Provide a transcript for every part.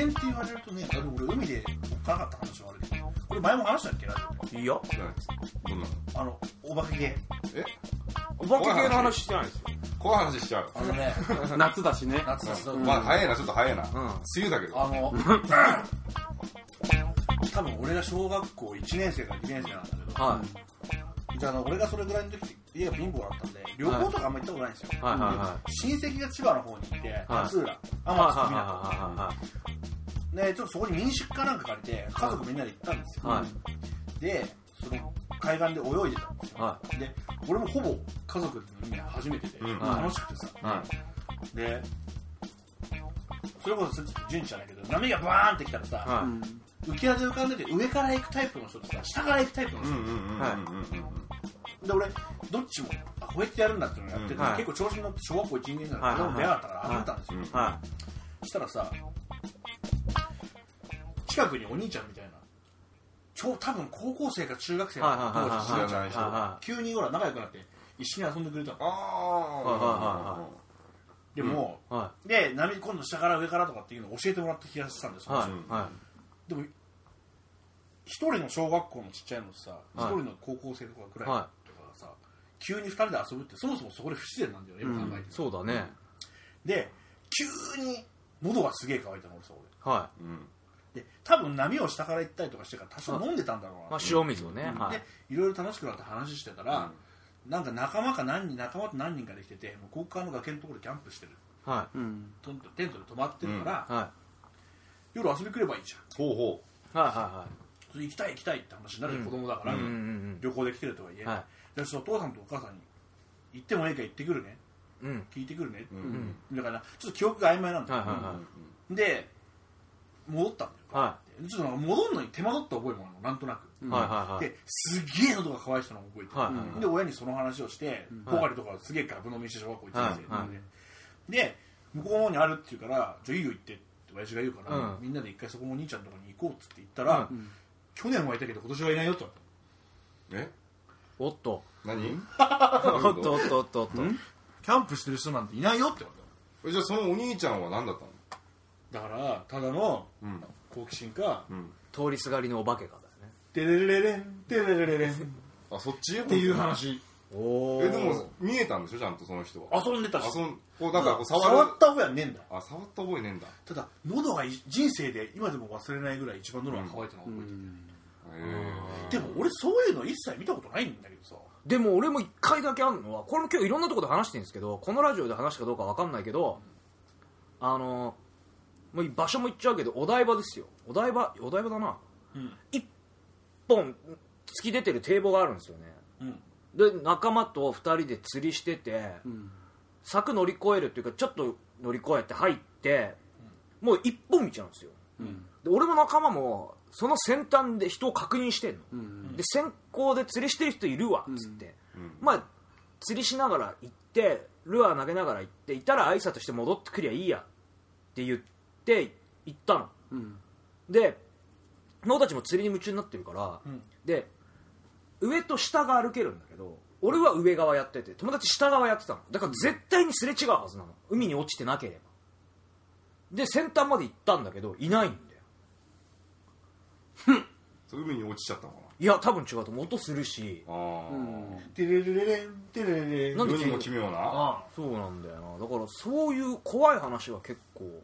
減って言われるとね俺海でおっかなかった話もあるけどこれ前も話したっけ？ラジいいいです。どんなの？あのお化け系。え？お化け系の話してないですよ。怖い話しちゃうあのね 夏だしね。夏だしだまあ早いなちょっと早いな。うん。梅雨だけど。あの多分俺が小学校1年生か2年生なんだけど、はじゃああの俺がそれぐらいの時って家が貧乏だったんで旅行とかあんま行ったことないんですよ、いはいはいはい。親戚が千葉の方にいて勝浦はい天はい津港はでちょっとそこに民宿かなんか借りて家族みんなで行ったんですよ、いはい。でその海岸で泳いでたんですよ、はで俺もほぼ家族の海初めてで、うん。楽しくてさ、はでそれこそ順じゃないけど波がバーンってきたらさ、は浮き輪で浮かんでて上から行くタイプの人とさ下から行くタイプの人、で俺どっちもあこうやってやるんだっていうのをやってて、はい。結構調子に乗って小学校1年ぐらいはいで俺も出会ったから遊んでたんですよ、うん。い。はそしたらさ近くにお兄ちゃんみたいな超多分高校生か中学生いはいの当時知らない人は急にほら仲良くなって一緒に遊んでくれたの。ああでも、いはで波今度下から上からとかっていうのを教えてもらった気がしたんですいよ、はい。はでも一人の小学校のちっちゃいのとさ一、はい。人の高校生とかくらい。とはかがさ、急に二人で遊ぶってそもそもそこで不自然なんだよね今考えて。いそうだね。で急に喉がすげえ乾いたの俺そこはうん。でで多分波を下から行ったりとかしてから多少飲んでたんだろうな、いまあ塩水をねはい。でいろいろ楽しくなって話してたら、なんか仲間か何人仲間と何人かできてて向こう側の崖のところでキャンプしてる。はうん。テントで泊まってるから、いは夜遊び来ればいいじゃん。ほうほいはいは行きたい行きたいって話になるよ、うん。子供だから、いうんうんうん。旅行で来てるとはいえ、はでちょっとお父さんとお母さんに行ってもいいか行ってくるね。うん。聞いてくるね、うんん。だからちょっと記憶が曖昧なんだいで戻ったんだよ。はちょっと戻るのに手間取った覚えもあるのなんとなく、いはいはいはい。ですげえ喉が渇いてたのを覚えてる、はいはいはい。で親にその話をして、ポカリとかすげえガブ飲みして小学校1年生はいはいで、で向こうの方にあるって言うからじゃあいいよ行ってって親父が言うから、うん。みんなで一回そこのお兄ちゃんのとこに行こうっつって言ったら、うん去年はいたけど今年はいないよと。え？おっと。何？おっとおっとおっとおっと。キャンプしてる人なんていないよって。言われえじゃあそのお兄ちゃんは何だったの？だからただのうん。好奇心かうん。通りすがりのお化けがだよね。テレレレンテレレレレンっあそっち？ていう話。おえでも見えたんでしょちゃんとその人は。遊んでたし。遊んこうなんかこう触る。触った覚えはねえんだ。あ触った覚えねえんだ。ただ喉がい人生で今でも忘れないぐらい一番喉が渇いたのを覚えてる、へでも俺そういうの一切見たことないんだけどさ。でも俺も一回だけあるのはこれも今日いろんなところで話してるんですけどこのラジオで話したかどうかわかんないけどあのもう場所も言っちゃうけどお台場ですよ。お台場お台場だな。うん。一本突き出てる堤防があるんですよね。うんで仲間と2人で釣りしててうん。柵乗り越えるっていうかちょっと乗り越えて入ってもう一本道なんですよ。うん。で俺も仲間もその先端で人を確認してんの。うんで先行で釣りしてる人いるわっつって、うん。まあ釣りしながら行ってルアー投げながら行っていたら挨拶して戻ってくりゃいいやって言って行ったの。うん。で脳たちも釣りに夢中になってるから、うん。で上と下が歩けるんだけど俺は上側やってて友達下側やってたの。だから絶対にすれ違うはずなの。海に落ちてなければ。で先端まで行ったんだけどいないんだよ。海に落ちちゃったのかいや多分違うと思う。音するし。なあテレレレレンテレレレンも奇妙な？あそうなんだよな。だからそういう怖い話は結構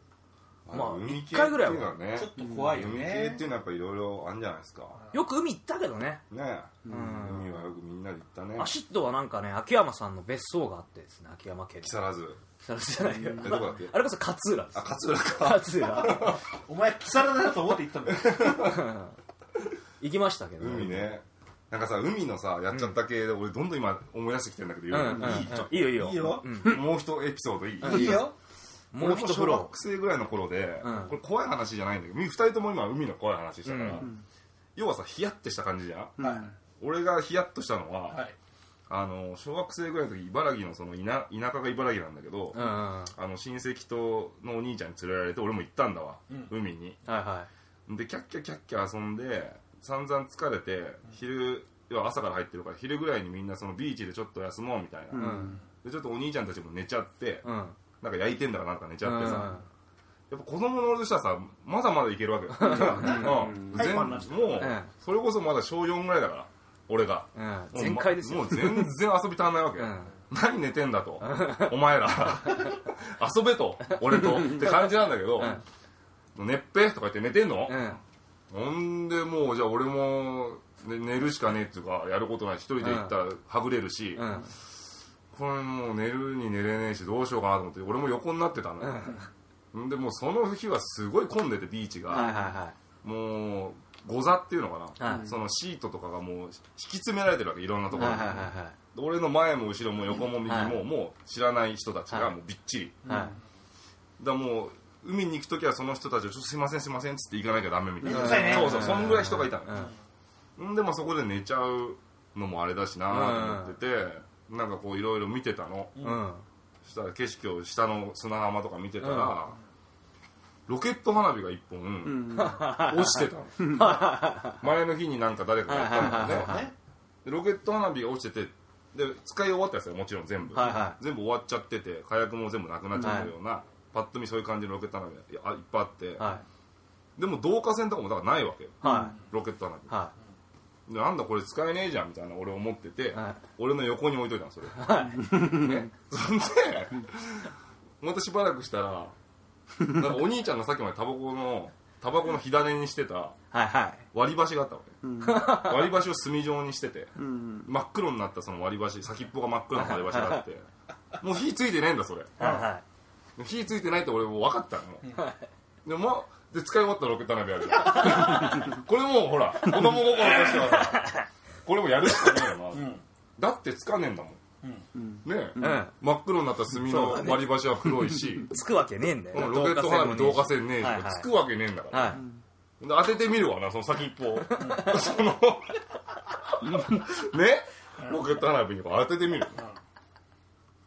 まあ海系一回ぐらいはっていうのねちょっと怖いよ海系ねっていうのはやっぱいろいろあるんじゃないですか。よく海行ったけどね。ねえうん。海はよくみんなで行ったね。アシッドはなんかね秋山さんの別荘があってですね秋山家木更津。木更津じゃないよ。えどこだっけ？あれこそ勝浦です。あ勝浦か。勝浦。お前木更津だと思って言ったんだよ。行きましたけど海ね。なんかさ海のさやっちゃった系で俺どんどん今思い出してきてるんだけどうん。うん。うん。いいいいよいいよいいよ。うんともう一エピソードいい？いいよもう一風呂。小学生ぐらいの頃で、うん。これ怖い話じゃないんだけど二人とも今海の怖い話したから、うん。要はさヒヤッてした感じじゃん、はい。俺がヒヤッとしたのは、はい。あの小学生ぐらいの時茨城のその田田舎が茨城なんだけど、うんうんはあの親戚とのお兄ちゃんに連れられて俺も行ったんだわ、うん。海に。いはでキャッキャキャッキャ遊んで散々疲れて昼要は朝から入ってるから昼ぐらいにみんなそのビーチでちょっと休もうみたいな、いうん。でちょっとお兄ちゃんたちも寝ちゃって、うんなんか焼いてんだかなんか寝ちゃってさ、やっぱ子供の俺としてはさまだまだいけるわけよ、うん。全もう、ん。それこそまだ小4ぐらいだから俺が。うん。全開ですよ。もう全然遊び足んないわけ、うん。何寝てんだと。お前ら。遊べと。俺と。って感じなんだけど「寝っぺ」とか言って寝てんの、うん。ほんでもうじゃあ俺も、ね、寝るしかねえっていうかやることない。一人で行ったらはぐれるし、うんこれもう寝るに寝れねえしどうしようかなと思って俺も横になってたの。よ、ん。でもうその日はすごい混んでてビーチが、はいはいはもうゴザっていうのかな、はい。そのシートとかがもう引き詰められてるわけいろんなところに、いはいはいは俺の前も後ろも横も右も、はい。もう知らない人たちがはい。もうびっちり、いはい。だもう海に行く時はその人たちをちょっとすいませんすいませんっつって行かなきゃダメみたいな、そうそうそんぐらい人がいたの、うん。ん。でまあそこで寝ちゃうのもあれだしなと思ってて、なんかこういろいろ見てたの、うん。そしたら景色を下の砂浜とか見てたら、ロケット花火が一本落ちてたの。前の日になんか誰かがやったんだよね、ロケット花火が落ちててで使い終わったやつよもちろん全部、はいはい全部終わっちゃってて火薬も全部なくなっちゃったような、パッと見そういう感じのロケット花火がいやあいっぱいあって、はでも導火線とかもだからないわけよ。い。はロケット花火。いはでなんだこれ使えねえじゃんみたいな俺思ってて、はい。俺の横に置いといたのそれ、ね、そんでまたしばらくしたらなんかお兄ちゃんがさっきまでタバコのタバコの火種にしてたいはいはい。割り箸があったわけ、割り箸を炭状にしてて、真っ黒になったその割り箸。先っぽが真っ黒な割り箸があって。もう火ついてねえんだそれ。はいは火ついてないって俺もう分かったの。もうでもまあで使い終わったロケット花火あるじゃんこれもうほら子供心としてはさこれもやるしかねえよな、ん。だってつかねえんだもん、ねえ、ん。真っ黒になった炭の割り箸は黒いし、いつくわけねえんだよ。ロケット花火導火線ねえし、はいはい。つくわけねえんだから、はい。で当ててみるわなその先っぽを。その ね？ロケット花火にこう当ててみる、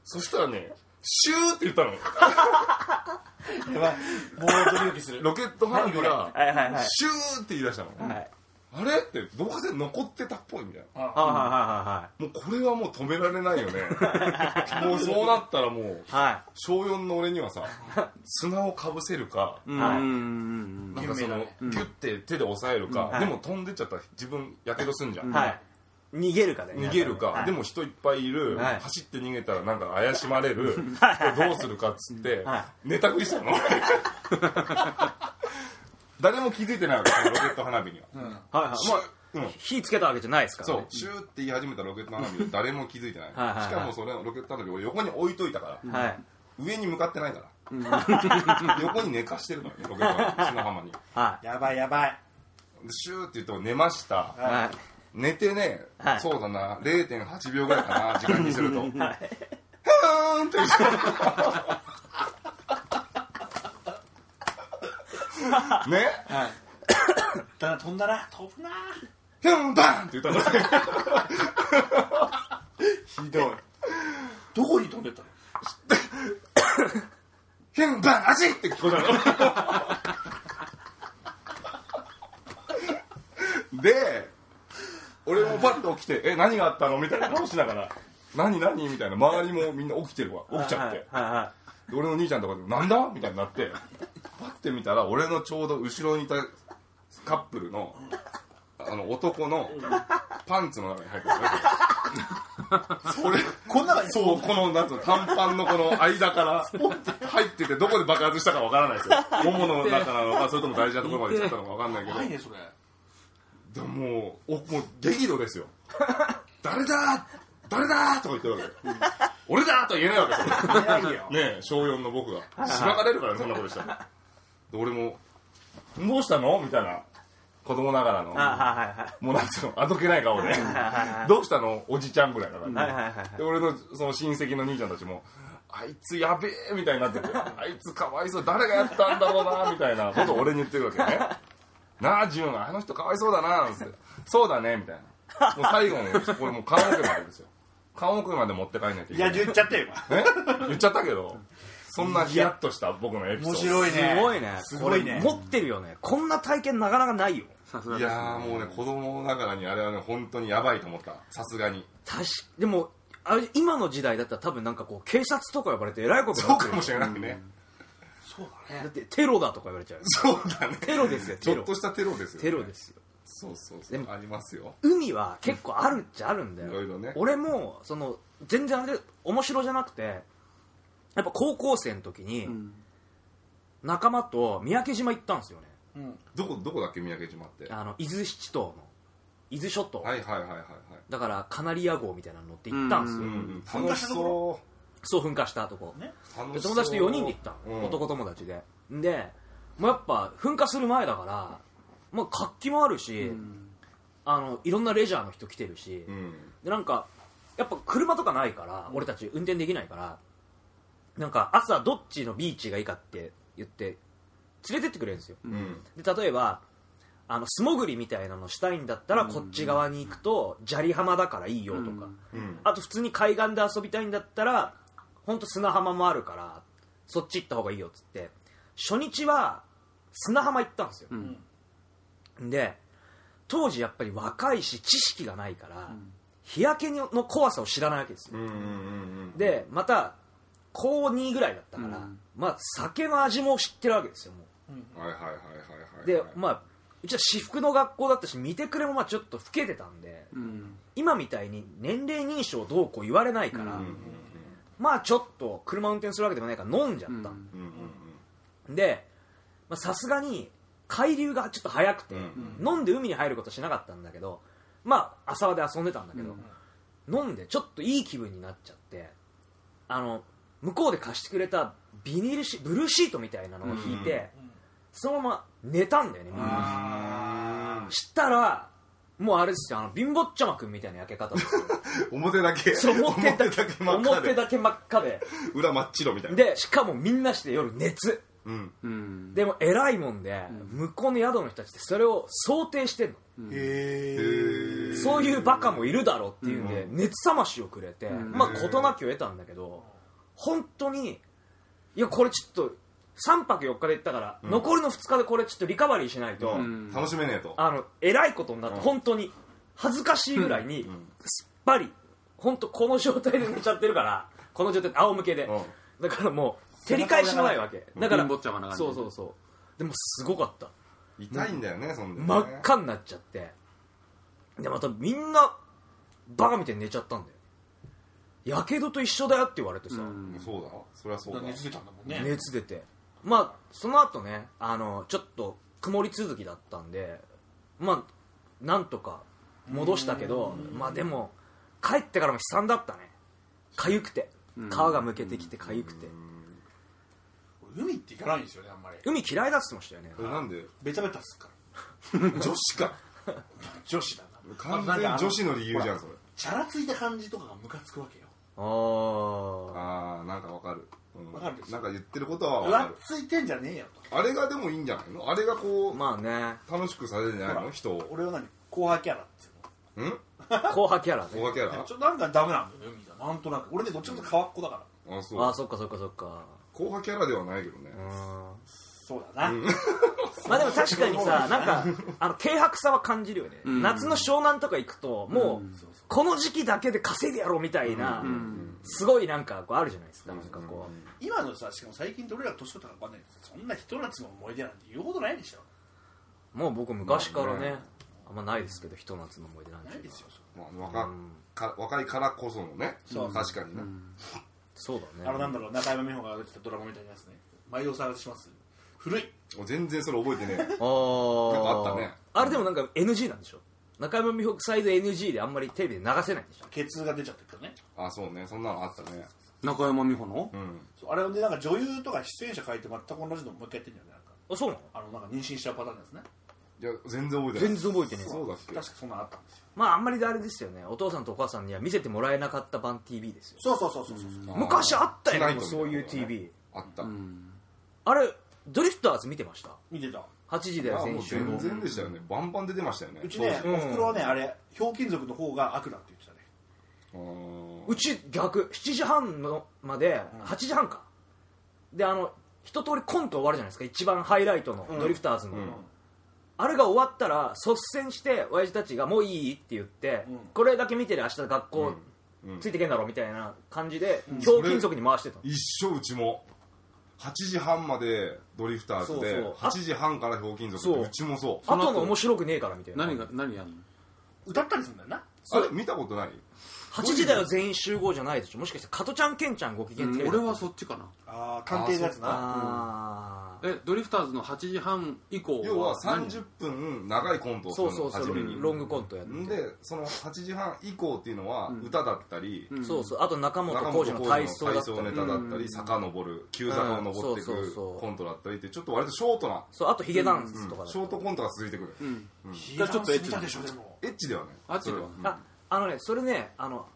そしたらねシューって言ったの。やばい。もうドキドキする。ロケット花火がはいはいはい。シューって言い出したの、はい。あれって導火線残ってたっぽいみたいな。はいはもうこれはもう止められないよね。もうそうなったらもういはい。は小4の俺にはさ砂をかぶせるか、いはいなんかその、有名だね。ギュッて手で押さえるか、はい。でも飛んでっちゃったら自分やけどすんじゃん、はい逃げるかね逃げるか、はい。でも人いっぱいいる、はい。走って逃げたらなんか怪しまれる、これどうするかっつって、はい。寝たふりしたの。誰も気づいてないわけロケット花火には、はいはい。まあうん。火つけたわけじゃないですからね。そう。シューって言い始めたロケット花火で誰も気づいてない。はいはいはいしかもそれロケット花火を横に置いといたから、はい上に向かってないから、横に寝かしてるからねロケット花火。砂浜に。はやばいやばい。でシューって言っても寝ました。いはい寝てね、はい。そうだな0.8秒ぐらいかな 時間にすると、ふーんって言ってね？はい。だな飛んだな飛ぶな。ヒュンバンって言ったの。ひどい。どこに飛んでったの？ヒュンバンあちって聞こえたの。で俺もパッと起きて「え何があったの?」みたいな顔しながら「何何?」みたいな。周りもみんな起きてるわ。起きちゃって、はいはで俺の兄ちゃんとかで「なんだ?」みたいになって。パッて見たら俺のちょうど後ろにいたカップルのあの男のパンツの中に入ってる。それこん中にそうこのなんつうの短パンのこの間から入っててどこで爆発したかわからないですよ。ももの中なのかそれとも大事なところまで行っちゃったのかわかんないけど。怖いねそれでももうおもう激怒ですよ。誰だ誰だとか言ってるわけ。俺だとは言えないわけそれ言えないよ。ねえ小4の僕が。しばかれるからねそんなことしたら。で俺も「どうしたの?」みたいな。子供ながらの。もうなんつうの？あどけない顔で。はいはい「どうしたの？おじちゃん」ぐらいだから、で俺のその親戚の兄ちゃんたちも「あいつやべえ」みたいになってて「あいつかわいそう誰がやったんだろうな」みたいなことを俺に言ってるわけね「なあ潤あの人かわいそうだな」なんつって「そうだね」みたいな。もう最後のこれもう棺桶までですよ。棺桶まで持って帰んないといいやけない。言っちゃったよえ？言っちゃったけど。そんなヒヤッとした僕のエピソード。面白いね。すごいね。すごいね。これ持ってるよね。こんな体験なかなかないよ。いやーもうね子供ながらにあれはね本当にやばいと思った。さすがに。確かでもあれ今の時代だったら多分なんかこう警察とか呼ばれてえらいことになってる。そうかもしれないね、そうだね。だってテロだとか言われちゃうそうだね。テロですよちテロ。ょっとしたテロですよ、ね、テロですよ。そうそうそでもうありますよ。海は結構あるっちゃあるんだよ。いろいろね。俺もその全然あれ面白じゃなくてやっぱ高校生の時にうん。仲間と三宅島行ったんですよね。うん。どこどこだっけ三宅島って？はあの伊豆七島の。伊豆諸島、いはいはいはいはい。だからカナリア号みたいなの乗って行ったんですよ、ううんん。楽しそそう噴火したとこね友達と4人で行った、うん男友達ででもうやっぱ噴火する前だから、まあ、活気もあるし、うんあのいろんなレジャーの人来てるし、うんでなんかやっぱ車とかないから、俺たち運転できないからなんか朝どっちのビーチがいいかって言って連れてってくれるんですよで例えばあの素潜りみたいなのしたいんだったらこっち側に行くと砂利浜だからいいよとか、あと普通に海岸で遊びたいんだったら本当砂浜もあるからそっち行った方がいいよっつって初日は砂浜行ったんですよ、で当時やっぱり若いし知識がないから、日焼けの怖さを知らないわけですよ、うんうんうんでまた高2ぐらいだったから、うん。まあ酒の味も知ってるわけですよもはいはいはいはいはいうでまあうちは私服の学校だったし見てくれもまあちょっと老けてたんでうん。今みたいに年齢認証どうこう言われないから、うんうんまあちょっと車運転するわけでもないから飲んじゃった、うん。うんでまあさすがに海流がちょっと速くて、うん。飲んで海に入ることしなかったんだけどまあ浅輪で遊んでたんだけど、飲んでちょっといい気分になっちゃってあの向こうで貸してくれたビニールシブルーシートみたいなのを引いて、そのまま寝たんだよねみんな。あしたらもうあれですよあの貧乏ちゃまくんみたいな焼け方ですよ。ー 表だけそう表だけ真っ赤で。表だけ真っ赤で。裏真っ白みたいな。でしかもみんなして夜熱。うん。うん。でも偉いもんで、向こうの宿の人たちってそれを想定してんの、へえそういうバカもいるだろうっていうんで、うん。熱冷ましをくれて、ん。まあ事なきを得たんだけど本当にいやこれちょっと3泊4日で行ったから、ん。残りの2日でこれちょっとリカバリーしないと、うん。楽しめねえと。あの偉いことになって、うん。本当に恥ずかしいぐらいに、ん。すっぱり本当この状態で寝ちゃってるからこの状態で仰向けで、うだからもう照り返しのないわけ。だから貧乏ちゃまな感じそうそうそう。でもすごかった。痛いんだよねそんでね。真っ赤になっちゃって。でまたみんなバカみたいに寝ちゃったんだよ。やけどと一緒だよって言われてさ、うん。そうだ。そりゃそうだ。熱出たんだもんね。熱出てまあその後ねあのちょっと曇り続きだったんでまあなんとか戻したけどまあでも帰ってからも悲惨だったね。痒くて。皮がむけてきて痒くて。俺海って行かないんですよねあんまり。海嫌いだっつってましたよね。えなんで？ベタベタっすから。女子か。女子だな。完全に女子の理由じゃんそれ。チャラついた感じとかがムカつくわけよ。ああああなんかわかるうん。わかるでしょ。なんか言ってることはわ浮かる。ついてんじゃねえよと。あれがでもいいんじゃないの？あれがこうまあね。楽しくさせるんじゃないほら。の人を。俺は何？後輩キャラっていうの。ん？後輩キャラね。小賀キャラ？ちょっとなんかダメなんだよね海がな。んとなく。俺ねどっちかというと川っ子だから。あそうあそっかそっかそっか。後派キャラではないけどね。うんそうだな、まあでも確かにさなんかあの軽薄さは感じるよね、うん。夏の湘南とか行くともう、うんこの時期だけで稼いでやろうみたいな、ん。すごいなんかこうあるじゃないですか、なんかこう、今のさしかも最近って俺ら年取ったから分かんないけどそんなひと夏の思い出なんて言うことないでしょ。もう僕昔からね、まあんまないですけどひと夏の思い出なんてないですよまあ若うん。か若いからこそのねそう。確かにね。そうだね。あのなんだろう中山美穂が出てたドラマみたいなやつね。毎度お探しします古い。全然それ覚えてねえ。なんかあったね。あれでもなんか NG なんでしょ？中山美穂サイド NG であんまりテレビで流せないんでしょ？ケツが出ちゃってるからね。あそうね。そんなのあったね。中山美穂の？うん。あれでなんか女優とか出演者書いて全く同じのもう一回やってんだよねなんかあそうなの？あのなんか妊娠しちゃうパターンですね。いや全然覚えてない。全然覚えてねえそうだっけ。確かそんなのあったんですよ。まああんまりあれですよね。お父さんとお母さんには見せてもらえなかった版 TV ですよ。そうそうそうそうそう。昔あったよねそういう TV あった。うんあれドリフターズ見てました？見てた。8時だよあもう先週。の全然でしたよね。バンバン出てましたよね。うちねうん。おふくろはねあれひょうきん族の方が悪だって言ってたね。うち逆7時半のまで8時半か。であの一通りコント終わるじゃないですか。一番ハイライトのうん。ドリフターズの、うん。あれが終わったら率先して親父たちがもういいって言って、うん。これだけ見てる明日学校うん。ついてけんだろみたいな感じで、ん。ひょうきん族に回してたの。一緒うちも8時半までドリフターズでそうそう。8時半からひょうきん族そう。ってうちもそう。あとの面白くねえからみたいな。何が何やんの？歌ったりするんだよな。あれ見たことない？8時だよ全員集合じゃないでしょ。もしかして加トちゃんケンちゃんご機嫌テレビ俺はそっちかな。ああ探偵のやつなえドリフターズの8時半以降要は何？30分長いコントをするのそうそうそう初めに。ロングコントやって。んでその8時半以降っていうのはうん歌だったり、うん。そうそう。あと中本中浩二の体操だったり。体操ネタだったり、うん。坂登る急坂を登っていくコントだったりってちょっと割とショートな、そうあとヒゲダンうんスとかショートコントが続いてくる、うん。うん。ヒゲダンス見たでしょでもエッチではないあっちではそれああのねそれねあの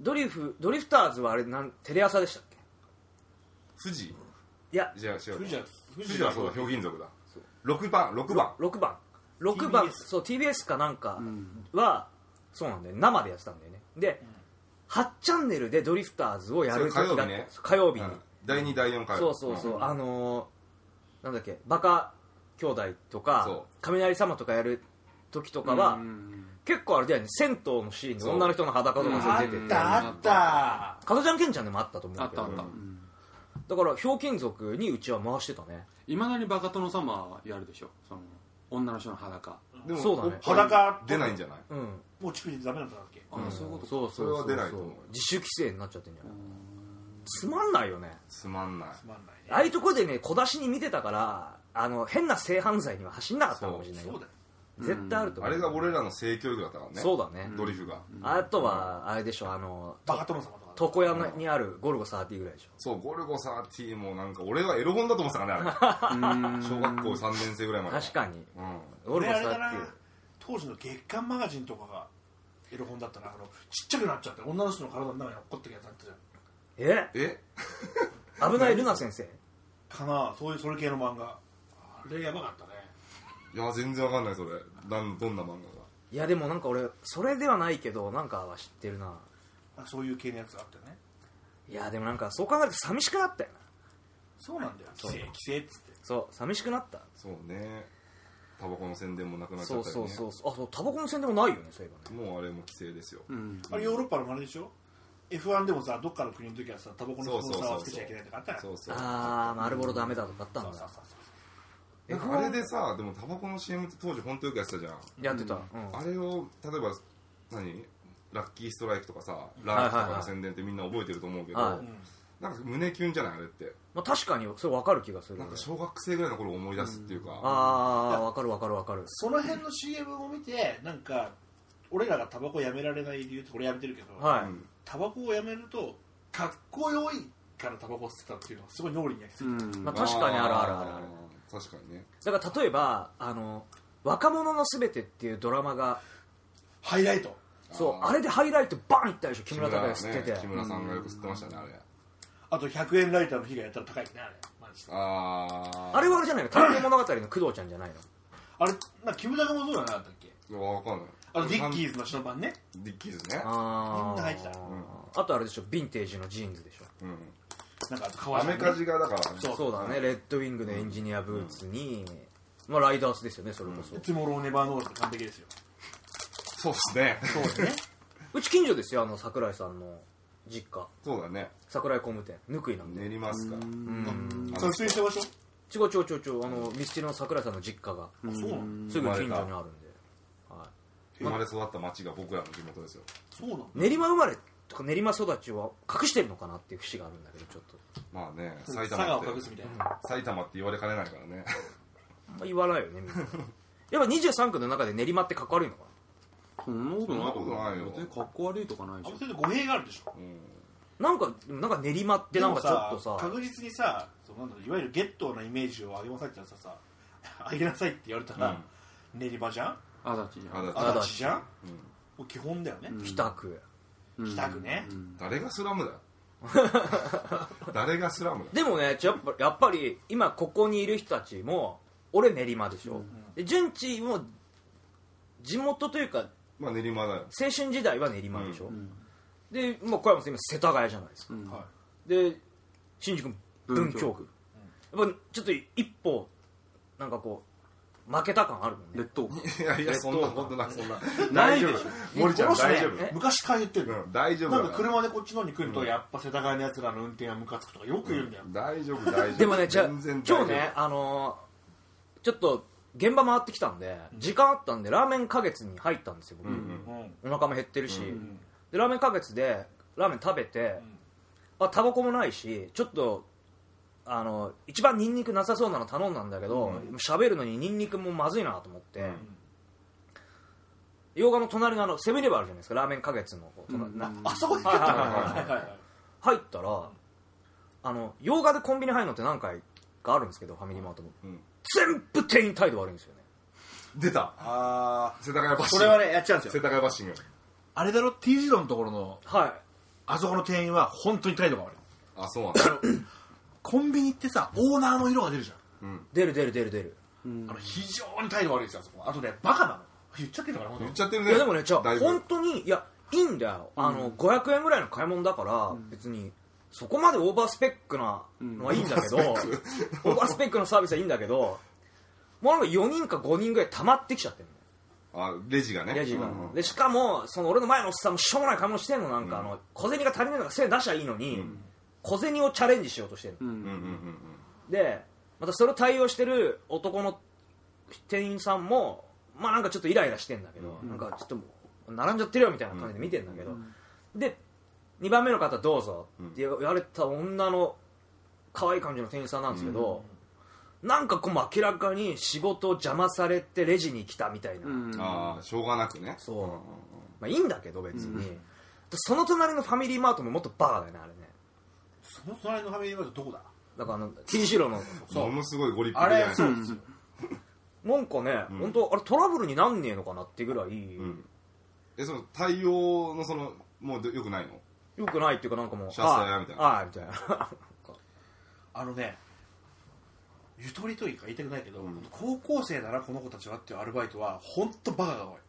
ドリフドリフターズはあれなんテレ朝でしたっけ？富士いやじゃあ違う。富士は。富士はそうだひょうきん族だ6番。6番。6番6番 TBS そう TBS かなんかうん。は、そうなんだよ。生でやってたんだよね。で、8チャンネルでドリフターズをやるそれ時だ火曜日ね。火曜日に、うん。第2第4回そうそうそう、ん。あのーなんだっけバカ兄弟とかそう。雷様とかやる時とかは、うん結構あれだよね。銭湯のシーンで女の人の裸とかあ出てて、ったあった。加トちゃんケンちゃんでもあったと思うけど。あったあった。うんだからひょうきん族にうちは回してたね。いまだにバカ殿様やるでしょ。その女の人の裸。でもそうだね。裸出ないんじゃない？うん。もう乳首ダメなんだっけ。あそういうことか。そうそうそれは出ないと思う。よ自主規制になっちゃってんじゃない？つまんないよね。つまんない。つまんないね。ああいうところでね小出しに見てたからあの変な性犯罪には走んなかったかもしれないよ。そう。だよ絶対あると思う。あれが俺らの性教育だったからね。そうだね、ドリフが。あとはあれでしょあのバカ殿様とか床屋にあるゴルゴ30ぐらいでしょ。そうゴルゴ13もなんか俺はエロ本だと思ってたからねあれ。小学校3年生ぐらいまで確かに。うん。ゴルゴ俺あれだな30当時の月刊マガジンとかがエロ本だったな。あのちっちゃくなっちゃって女の人の体の中に落っこってるやつあったじゃん。え？え？危ないルナ先生？かなそういうそれ系の漫画。あれやばかったねいや全然わかんないそれ。なんどんな漫画が。いやでもなんか俺それではないけどなんかは知ってるな。なんかそういう系のやつがあったよね。いやでもなんかそう考えると寂しくなったよな。そうなんだよ。そう。規制規制っつって。そう寂しくなった。そうね。タバコの宣伝もなくなっちそうゃったりね。そうそうそうあそうタバコの宣伝もないよねそういえばね。もうあれも規制ですよ。うん。あれヨーロッパのあれでしょ？F1 でもさどっかの国の時はさタバコのスポンサーはつけちゃいけないとかあったよそうそう。ああマルボロダメだとかあったんだ。そうそうそうなんかあれでさでもタバコの CM って当時本当よくやってたじゃん。やってた、うん。あれを例えば何？ラッキーストライクとかさラークとかの宣伝ってみんな覚えてると思うけど、はい。うんなんか胸キュンじゃないあれって。まあ、確かにそれ分かる気がする。なんか小学生ぐらいの頃を思い出すっていうか、ああ分かる分かる分かる。その辺の CM を見てなんか俺らがタバコやめられない理由ってこれやめてるけど、はい、うん。タバコをやめるとかっこよいからタバコを吸ってたっていうのがすごい脳裏に焼き付いてうん。まあ確かにあるあるあるある。ー確かにね。だから例えばあの「若者のすべて」っていうドラマがハイライト。そうあれでハイライトバンいったでしょ木村拓哉吸ってて、ね木村さんがよく吸ってましたねあれ。あと100円ライターの日がやったら高いねあれ。マジで。あー。あれはあれじゃないの？探偵物語の工藤ちゃんじゃないの？あれな木村がもそうだなかったっけ？いやわかんない。あのディッキーズの白版ね。ディッキーズね。あみんな入ってた。ーあとあれでしょヴィンテージのジーンズでしょ。うんなんかアメカジがだからね。そう。そうだね。レッドウィングのエンジニアブーツに、まあ、ライダースですよねそれこそ、いつもローネバーノールって完璧ですよ。そうですね。そうですね。うち近所ですよあの桜井さんの実家。そうだね。桜井工務店。ぬくいなんで、練りますかうん。あそれ推してましょちごちょちょちょあのミスチルの桜井さんの実家が。あそうなのすぐ近所にあるんで、は生まれ育った町が僕らの地元ですよ。そうなのい、練馬生まれとか練馬育ちを隠してるのかなっていう節があるんだけどちょっと。まあね埼佐賀を玉って隠すみたいな。埼玉って言われかねないからね。あんま言わないよねみんな。やっぱ23区の中で練馬ってかっこ悪いのかそんなことないそんなことないよ。別にかっこ悪いとかないあじゃん。それで語弊があるでしょ。うん。ななんかなんか練馬ってなんかちょっとさ。確実にさそうなんだろういわゆるゲットーなイメージを上げなさいって言ったらさ 上げなさいって言われたら、練馬じゃん？足立じゃん。足立足立じゃん？うん。もう基本だよね、うん北区。うん北区ねうん。誰がスラムだ？よ 誰がスラムだ？よでもねちょやっぱやっぱり今ここにいる人たちも俺練馬でしょ、で順次も地元というかまあ練馬だよ青春時代は練馬でしょ、ん。で、まあ、小山さん今世田谷じゃないですか、うん。はい。で新宿文京区。文京区。やっぱちょっと一歩なんかこう負けた感あるもんね。劣等いやいやそんなことない。そんな。大丈ないでしょ。夫。森ちゃん大丈夫。昔から言ってるのうん。大丈夫なんだから。か車でこっちの方に来ると、やっぱ世田谷のやつらの運転はムカつくとかよく言うんだよ、大丈夫大丈夫。でもねじゃあ全然大丈夫。今日ねあのーちょっと現場回ってきたんで時間あったんでラーメン花月に入ったんですよ僕、お腹も減ってるし、うんでラーメン花月でラーメン食べて、あタバコもないしちょっとあの一番ニンニクなさそうなの頼んだんだけど喋、るのにニンニクもまずいなと思って、洋画の隣のあのセブンイレブンあるじゃないですかラーメン花月の隣、なあそこに入ったらあの洋画でコンビニ入るのって何回かあるんですけどファミリーマートも、うん。全部店員態度悪いんですよね。出た。あ世田谷バッあシング。それはねやっちゃうんです世よ田谷バッシング。あれだろ？T 字路のところのはい。あそこの店員は本当に態度が悪い。あそうなんだ コンビニってさオーナーの色が出るじゃん。うん。出る出る出る出る。あの非常に態度悪いですよあそこ。あとねバカなの。言っちゃってるのかな言っちゃってるね。いやでもねじゃあだいぶ本当にいやいいんだよ。あの、500円ぐらいの買い物だから、別にそこまでオーバースペックなのはいいんだけど、オーバースペック。のサービスはいいんだけどもうなんか4人か5人ぐらい溜まってきちゃってるあレジがね。のレジが、うん。うんでしかもその俺の前のおっさんもしょうもない買い物してんの。なんか、あの小銭が足りないのが1000円出しゃいいのに、小銭をチャレンジしようとしてるの、うん。うんうんうんでまたそれを対応してる男の店員さんもまあなんかちょっとイライラしてんだけど、なんかちょっともう並んじゃってるよみたいな感じで見てんだけど、で2番目の方どうぞって言われた女の可愛い感じの店員さんなんですけど、なんかこう明らかに仕事を邪魔されてレジに来たみたいな、うん。ああしょうがなくね。そう。まあいいんだけど別に、でその隣のファミリーマートももっとバカだよねあれ。ねその隣のファミリーマートどこだ？だからあの T のものすごいご立あ派じゃない。れそう。ですよなんかね、本当あれトラブルになんねえのかなってぐらい、うん。えその対応のそのもうでよくないの？よくないっていうかなんかもうシャツだよみたいな。はいみたいな。あ のねゆとりというか言いたくないけど、高校生だなこの子たちはっていうアルバイトは本当バカが多い。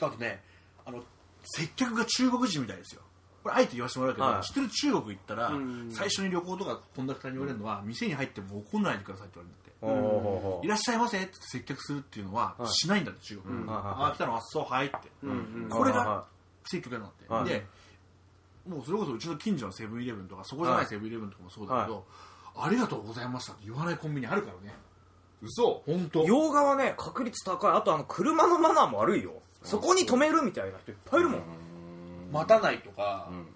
あとねあの接客が中国人みたいですよこれあえて言わせてもらうけど、はい。知ってる中国行ったら、うん。最初に旅行とかコンダクターに言われるのは、店に入っても怒んないでくださいって言われるんだって。いらっしゃいませって接客するっていうのははい。しないんだって中国、うん。はいはいああ来たのあそうはいって、うんこれがは接客やなんって、はい。でもうそれこそうちの近所のセブンイレブンとかそこじゃなはい。いセブンイレブンとかもそうだけど、ありがとうございましたって言わないコンビニあるからね。嘘。本当。洋画はね確率高い。あとあの車のマナーも悪いよ。そこに止めるみたいな人いっぱいいるもん、待たないとか、ん。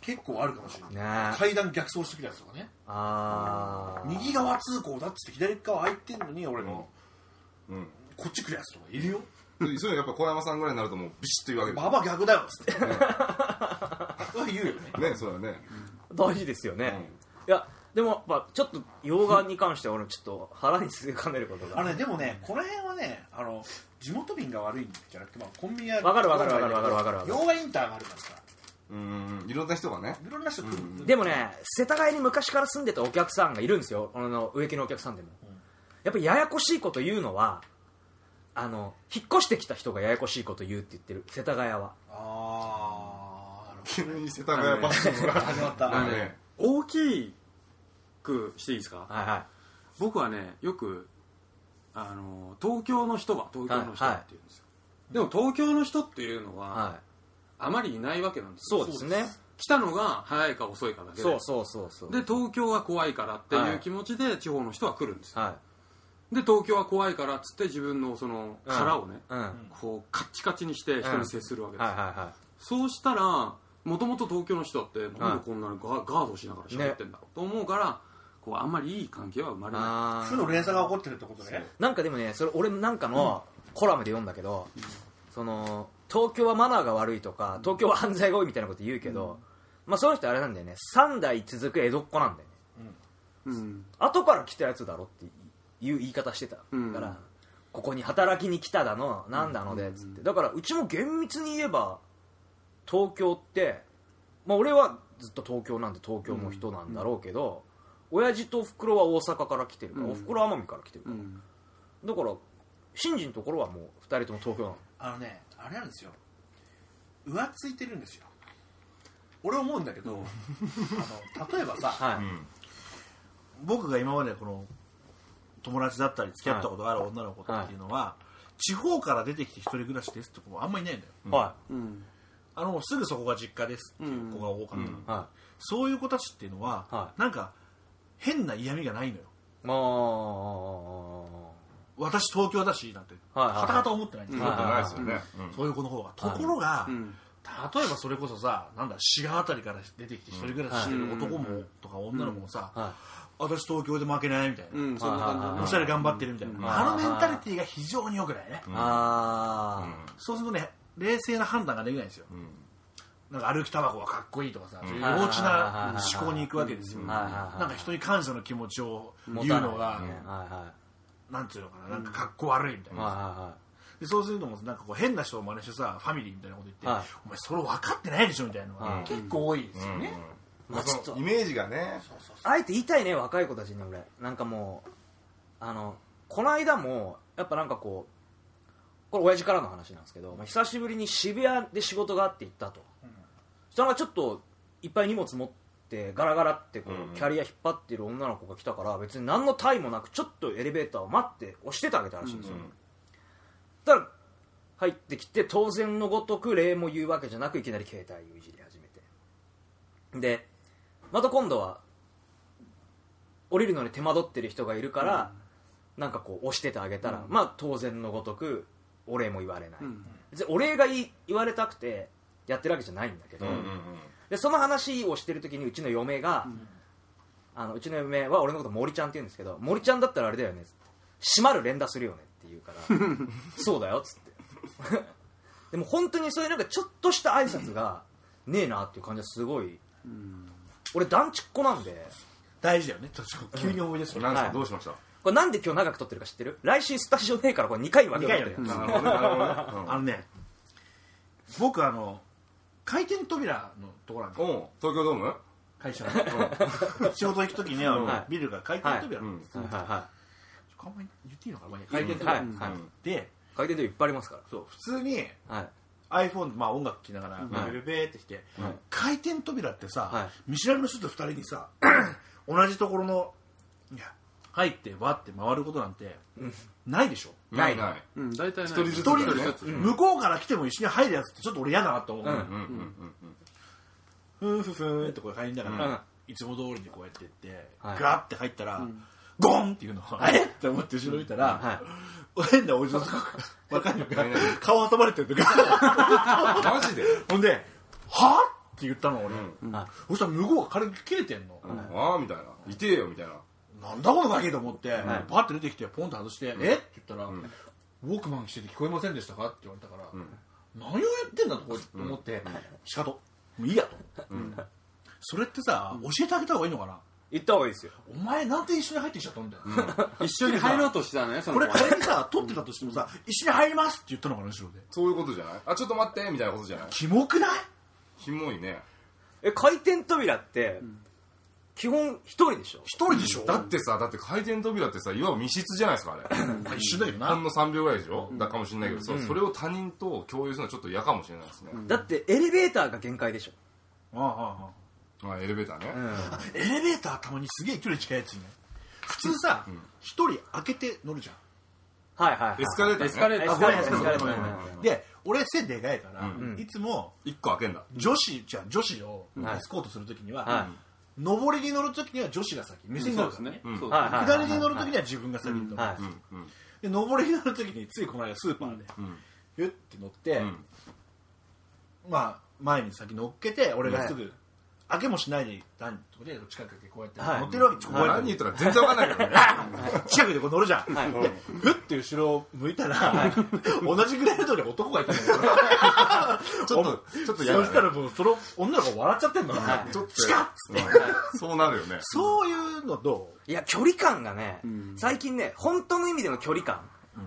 結構あるかもしれない、ね。え階段逆走してきたやつとかね。ああ右側通行だっつって左側空いてんのに俺の、うん。こっち来るやつとかいるよ。そういうのやっぱ小山さんぐらいになるともうビシッと言うわけでババア逆だよっつって。それは言うよね。すねそうだね。大事ですよね、いやでもやっぱちょっと洋画に関しては俺ちょっと腹につかめることが。あのねでもねこの辺はねあの地元民が悪いんじゃなくて、まあ、コンビニはわかるわかるわかるわかるわかるわかる。洋画インターがあるからさ。うんうん。いろんな人がね。いろんな人来る、でもね世田谷に昔から住んでたお客さんがいるんですよ。あの植木のお客さんでも、やっぱりややこしいこと言うのはあの引っ越してきた人がややこしいこと言うって言ってる。世田谷は。ああ急に世田谷バッシングが始まった、大きくしていいですか？はいはい。僕はねよくあの東京の人は東京の人はって言うんですよ、でも東京の人っていうのは、はい。あまりいないわけなんですよ。そうですね。来たのが早いか遅いかだけで。そうそうそうそう。で東京は怖いからってはい。いう気持ちで地方の人は来るんですよ、はで東京は怖いからっつって自分のそのうん。殻をね、いうん。はいこうカッチカチにして人に接するわけですよ、はいはそうしたらもともと東京の人ってなんでこんなにガガードしながら喋ってんだろうと思うからこうあんまりいい関係は生まい。れな負の連鎖が起こってるってことね。なんかでもねそれ俺なんかのコラムで読んだけど、その東京はマナーが悪いとか東京は犯罪が多いみたいなこと言うけど、まあその人あれなんだよね。3代続く江戸っ子なんだよね。うん。後から来たやつだろっていう言い方してたから、うん。ここに働きに来ただのなんだのでっつって。だからうちも厳密に言えば東京って、まあ、俺はずっと東京なんで東京の人なんだろうけど、親父とおふくろは大阪から来てるから、うん。おふくろは奄美から来てるから、うん。だから新人のところはもう2人とも東京なの。あのねあれなんですよ。浮ついてるんですよ。俺思うんだけど、あの例えばさ、はい、うん。僕が今までこの友達だったり付き合ったことがある女の子っていうのは、地方から出てきて一人暮らしですって子もあんまりいないんだよ。はうん。あのすぐそこが実家ですっていう子が多かったの、うん。いはそういう子たちっていうのは、はなんか変な嫌味がないのよ。いま私東京だしなんて。はいはいはい。はたかた思ってないんですよ、思ってないですよね。そういう子の方が。ところが、うん。例えばそれこそさなんだ滋賀あたりから出てきて一人暮らししてる男も、とか女の子もさ、は私東京で負けないみたいな、うんそんな感じだねおしゃれ頑張ってるみたいな、うん。あのメンタリティーが非常に良くないね、いあそうするとね冷静な判断ができないんですよ。うんなんか歩きタバコはかっこいいとかさ、そういうはい幼稚な思考に行くわけですよ、なんか人に感謝の気持ちを言うのが、なんていうのかななんかかっこ悪いみたいいな、はでそうするのもなんかこう変な人を真似してさファミリーみたいなこと言って、はい。お前それ分かってないでしょみたいなのがはい結構多いですよね、まあちょっと。イメージがね。あえて言いたいね若い子たちに俺。なんかもうあのこの間もやっぱなんかこうこれ親父からの話なんですけど、まあ、久しぶりに渋谷で仕事があって行ったと、そしたらちょっといっぱい荷物持ってガラガラってこう、うんキャリア引っ張ってる女の子が来たから別に何の対もなくちょっとエレベーターを待って押しててあげたらしいんですよ、だから入ってきて当然のごとく礼も言うわけじゃなくいきなり携帯をいじり始めて。でまた今度は降りるのに手間取ってる人がいるから、なんかこう押しててあげたら、まあ当然のごとくお礼も言われない、うん。別にお礼が言われたくてやってるわけじゃないんだけど、うんうんでその話をしてる時にうちの嫁が、あのうちの嫁は俺のこと森ちゃんって言うんですけど森ちゃんだったらあれだよね閉まる連打するよねって言うから そうだよっつって。でも本当にそういうなんかちょっとした挨拶がねえなっていう感じはすごい。俺団地っ子なんで。大事だよね。ちょっと急に思い出すよ、なんはい。かどうしました？これなんで今日長く撮ってるか知ってる？来週スタジオねえからこれ2回に分けようって。ね。あのね僕あの回転扉のところなんですよ。東京ドーム？会社の。仕事行く時には、はい。ビルが回転扉、うんはい。はあんまり言っていいのかな、まあ回転い扉、はいはいで回転でいっぱいありますかそう普通にらはい。iPhone、まあ、音楽聴きながら、はいベベベーってきて、はい回転扉ってさ、は見知らぬ人と2人にさ同じところのいや入ってわって回ることなんてないでしょ、ないない。うん大体ね一人ずつ一人でね。ね、向こうから来ても一緒に入るやつってちょっと俺嫌だなと思う、うんうんうんうん。ふんふんふんってこう入りながら、うん。いつも通りにこうやってって、はい。ガーって入ったら、ゴンっていうの。えっ？って思って後ろ見たら、はい。変なおじさんわかんない。何々顔挟まれてるとか。マジで？ほんで「はって言ったの俺、うん。はいそしたら向こうが軽く切れてんの、ああみたいな。痛えよみたいななんだこのガキと思って、い。パッて出てきてポンと外して「え？っ?」て言ったら、ん。ウォークマンしてて聞こえませんでしたか?」って言われたから、ん。何を言ってんだと思って、仕方もういいやと、それってさ教えてあげた方がいいのかな？行った方がいいですよ。お前なんで一緒に入ってきちゃったんだよ、一緒に入ろうとしたのねそのこれ仮にさ撮ってたとしてもさ一緒に入りますって言ったのかな後ろで。そういうことじゃない？あちょっと待ってみたいなことじゃない？キモくない？キモいね。え回転扉って基本一人でしょ。一人でしょ？だってさだって回転扉ってさいわば密室じゃないですかあれ。まあ一緒だけどな。ほんの3秒ぐらいでしょ？だかもしれないけどそそれを他人と共有するのはちょっと嫌かもしれないですね。だってエレベーターが限界でしょ。あああああエレベーターね。うん。エレベーターたまにすげえ距離近いやついない？普通さ一、人開けて乗るじゃん。はいはいはい。エスカレーターね。エスカレーターエスカレーター。で俺背でかいから、うん。いつも1個開けんだ。女子じゃあ女子をはいエスコートするときには、は上りに乗るときには女子が先。目線があそうでするからね。うん下りに乗るときには自分が先に乗で上りに乗るときについこの間スーパーで、うん。ゆって乗って、うん。まあ前に先乗っけて俺がすぐ、開けもしないで何とかで近くでこうやってはい。乗ってるわけこうやって。何言ったか全然わかんないけどね近くでこう乗るじゃん、はい。でふって後ろを向いたら、同じぐらいのところに男がいたんだよちょっとちょっと嫌そしたらもうその女の子笑っちゃってんの、はい。ちょっとチカッつって、うんそうなるよね。そういうのどいや距離感がね、ん。最近ね本当の意味での距離感、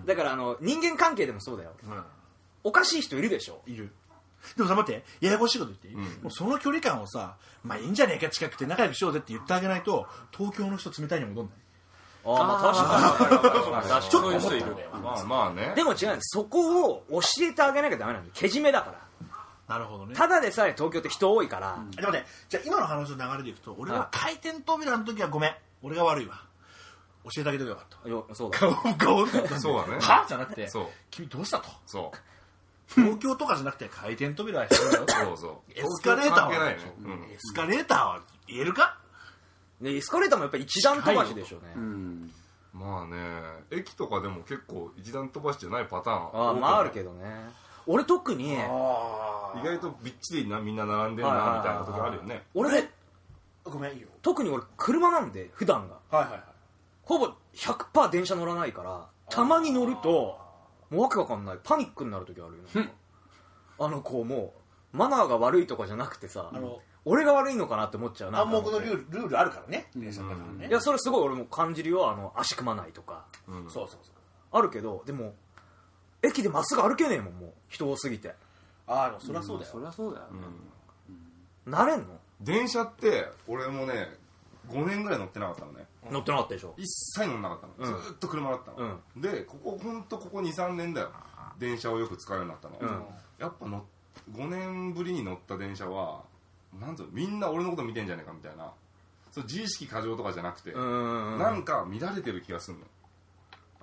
だからあの人間関係でもそうだよ。う、おかしい人いるでしょ。いるでもさ待ってややこしいこと言っていい、うん。もうその距離感をさまあいいんじゃねえか近くて仲良くしようぜって言ってあげないと東京の人冷たいに戻んない。ああまあ確かに。確かにちょっとそういう人まあまあね。でも違うんですそこを教えてあげなきゃダメなんだよ。けじめだから。なるほどね。ただでさえ東京って人多いから、でもねじゃあ今の話の流れでいくと俺は回転扉の時はごめん。俺が悪いわ。教えてあげてよかった。よそうだ。顔顔ってそうだね。は？じゃなくてそう。君どうしたと？そう東京とかじゃなくて回転扉は必要だよ。そうそうエスカレーターは。関係ないねう。んエスカレーターは言えるか？ねエスカレーターもやっぱり一段飛ばしでしょうね。うん。まあね。駅とかでも結構一段飛ばしじゃないパターン。ああまああるけどね。俺特にあ意外とびっちりなみんな並んでるなみたいな時あるよね。俺ごめんいいよ。特に俺車なんで普段が。はいはいはい。ほぼ100%電車乗らないからたまに乗るともうわけわかんない。パニックになる時あるよなんか。あのこうもうマナーが悪いとかじゃなくてさあの俺が悪いのかなって思っちゃうな。暗黙のルールルールあるからね電車だからね。いやそれすごい俺も感じるよあの足組まないとか。うん。そうそうそう。あるけどでも駅でまっすぐ歩けねえもんもう。人多すぎて。ああでもそりゃそうだよ。そりゃそうだよね。慣れんの？電車って俺もね5年ぐらい乗ってなかったのね乗ってなかったでしょ？一切乗んなかったの、うん。ずーっと車だったの、でここ本当ここ23年だよ。電車をよく使うようになったの、うん。やっぱの5年ぶりに乗った電車はなんぞみんな俺のこと見てんじゃねえかみたいなそう自意識過剰とかじゃなくて、うんなんか乱れてる気がするの。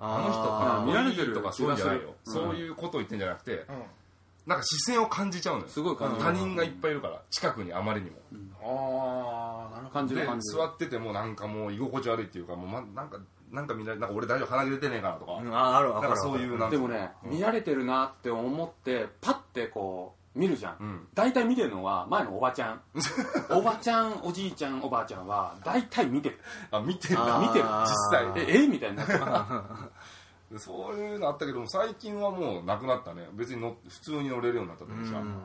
あの人あーか見られてるとかそういうんじゃないよ、気がするそういうことを言ってんじゃなくて、うん。なんか視線を感じちゃうのよ。すごい感じる。他人がいっぱいいるから近くにあまりにも、ああ感じる感じる座っててもなんかもう居心地悪いっていうかもう、ま、なんかなんかみんななんか俺大丈夫鼻毛出てねえかなとか、うんああるわなんかそういうなんでもね、うん。見られてるなって思ってパッてこう見るじゃん、うん。大体見てるのは前のおばちゃん。おばちゃんおじいちゃんおばあちゃんは大体見てる。あ見てんあだー見てる。実際。ええ？みたいにな。ってるでそういうのあったけども最近はもうなくなったね。別に乗普通に乗れるようになった電車うん。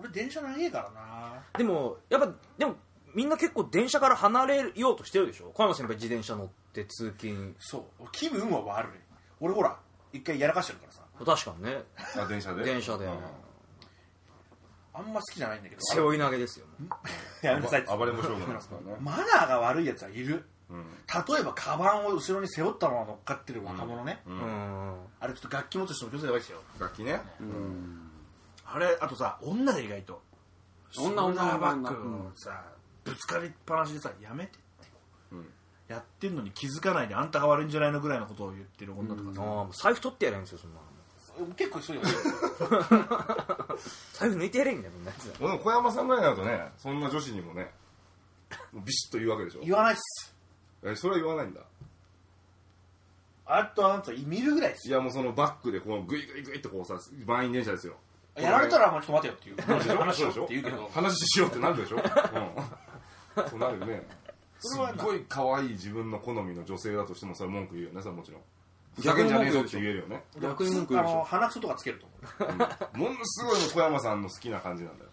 俺電車長えからな。でもやっぱでもみんな結構電車から離れようとしてるでしょ？小山先輩自転車乗って通勤。そう。気分は悪い。俺ほら一回やらかしてるからさ。確かにね。あ電車で？電車で。うん。あんま好きじゃないんだけど。背負い投げですよ。やめなさい。って暴れん坊将軍ですからね、マナーが悪いやつはいる。うん。例えばカバンを後ろに背負ったまま乗っかってる若者ね、ううん。ん。あれちょっと楽器持ってる人も女性やばいですよ。楽器ね、あれあとさ女で意外と。女ショルダーバッ女グをさぶつかりっぱなしでさやめてって。うん。やってんのに気づかないであんたが悪いんじゃないのぐらいのことを言ってる女とかさ、う財布取ってやれんですよそんなの。結構そういうの多いよ。財布抜いてやれんだよみんなでも小山さんぐらいになるとねそんな女子にもねもうビシッと言うわけでしょ。言わないっす。えそれは言わないんだ。あとあんた見るぐらいです。よいやもうそのバックでこうグイグイグイってこうさ満員電車ですよ。やられたらもうちょっと待てよっていう。話話しようしようって言うけど。話しようってなるでしょ、うん、そうなるよね。すそれはっごい可愛い自分の好みの女性だとしてもそれ文句言うよね。それはもちろん。ふざ逆にけんじゃねえぞって言えるよね、逆に文句言うでしょ。あの鼻くそとかつけると思ううん。ものすごいの小山さんの好きな感じなんだよ。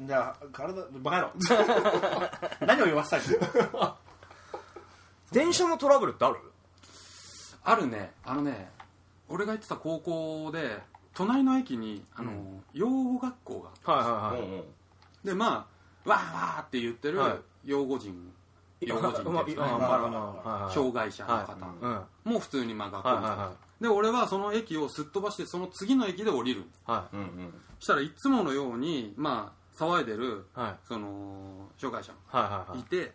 じゃあ体バカ野郎。何を言わせたいの？電車のトラブルってある？あるね。あのね俺が行ってた高校で隣の駅にあの、養護学校がはいはいはい。うんうん。でまあわーわーって言ってるはい。養護人、養護人っていうんですかね。まあまあまあまあはい障害者の方、はい。うん。はいもう普通にまあ学校に来てはい。はで俺はその駅をすっ飛ばしてその次の駅で降りる。いはうんうんしたらいつものようにまあ騒いでるいはい。その障害者はいがいて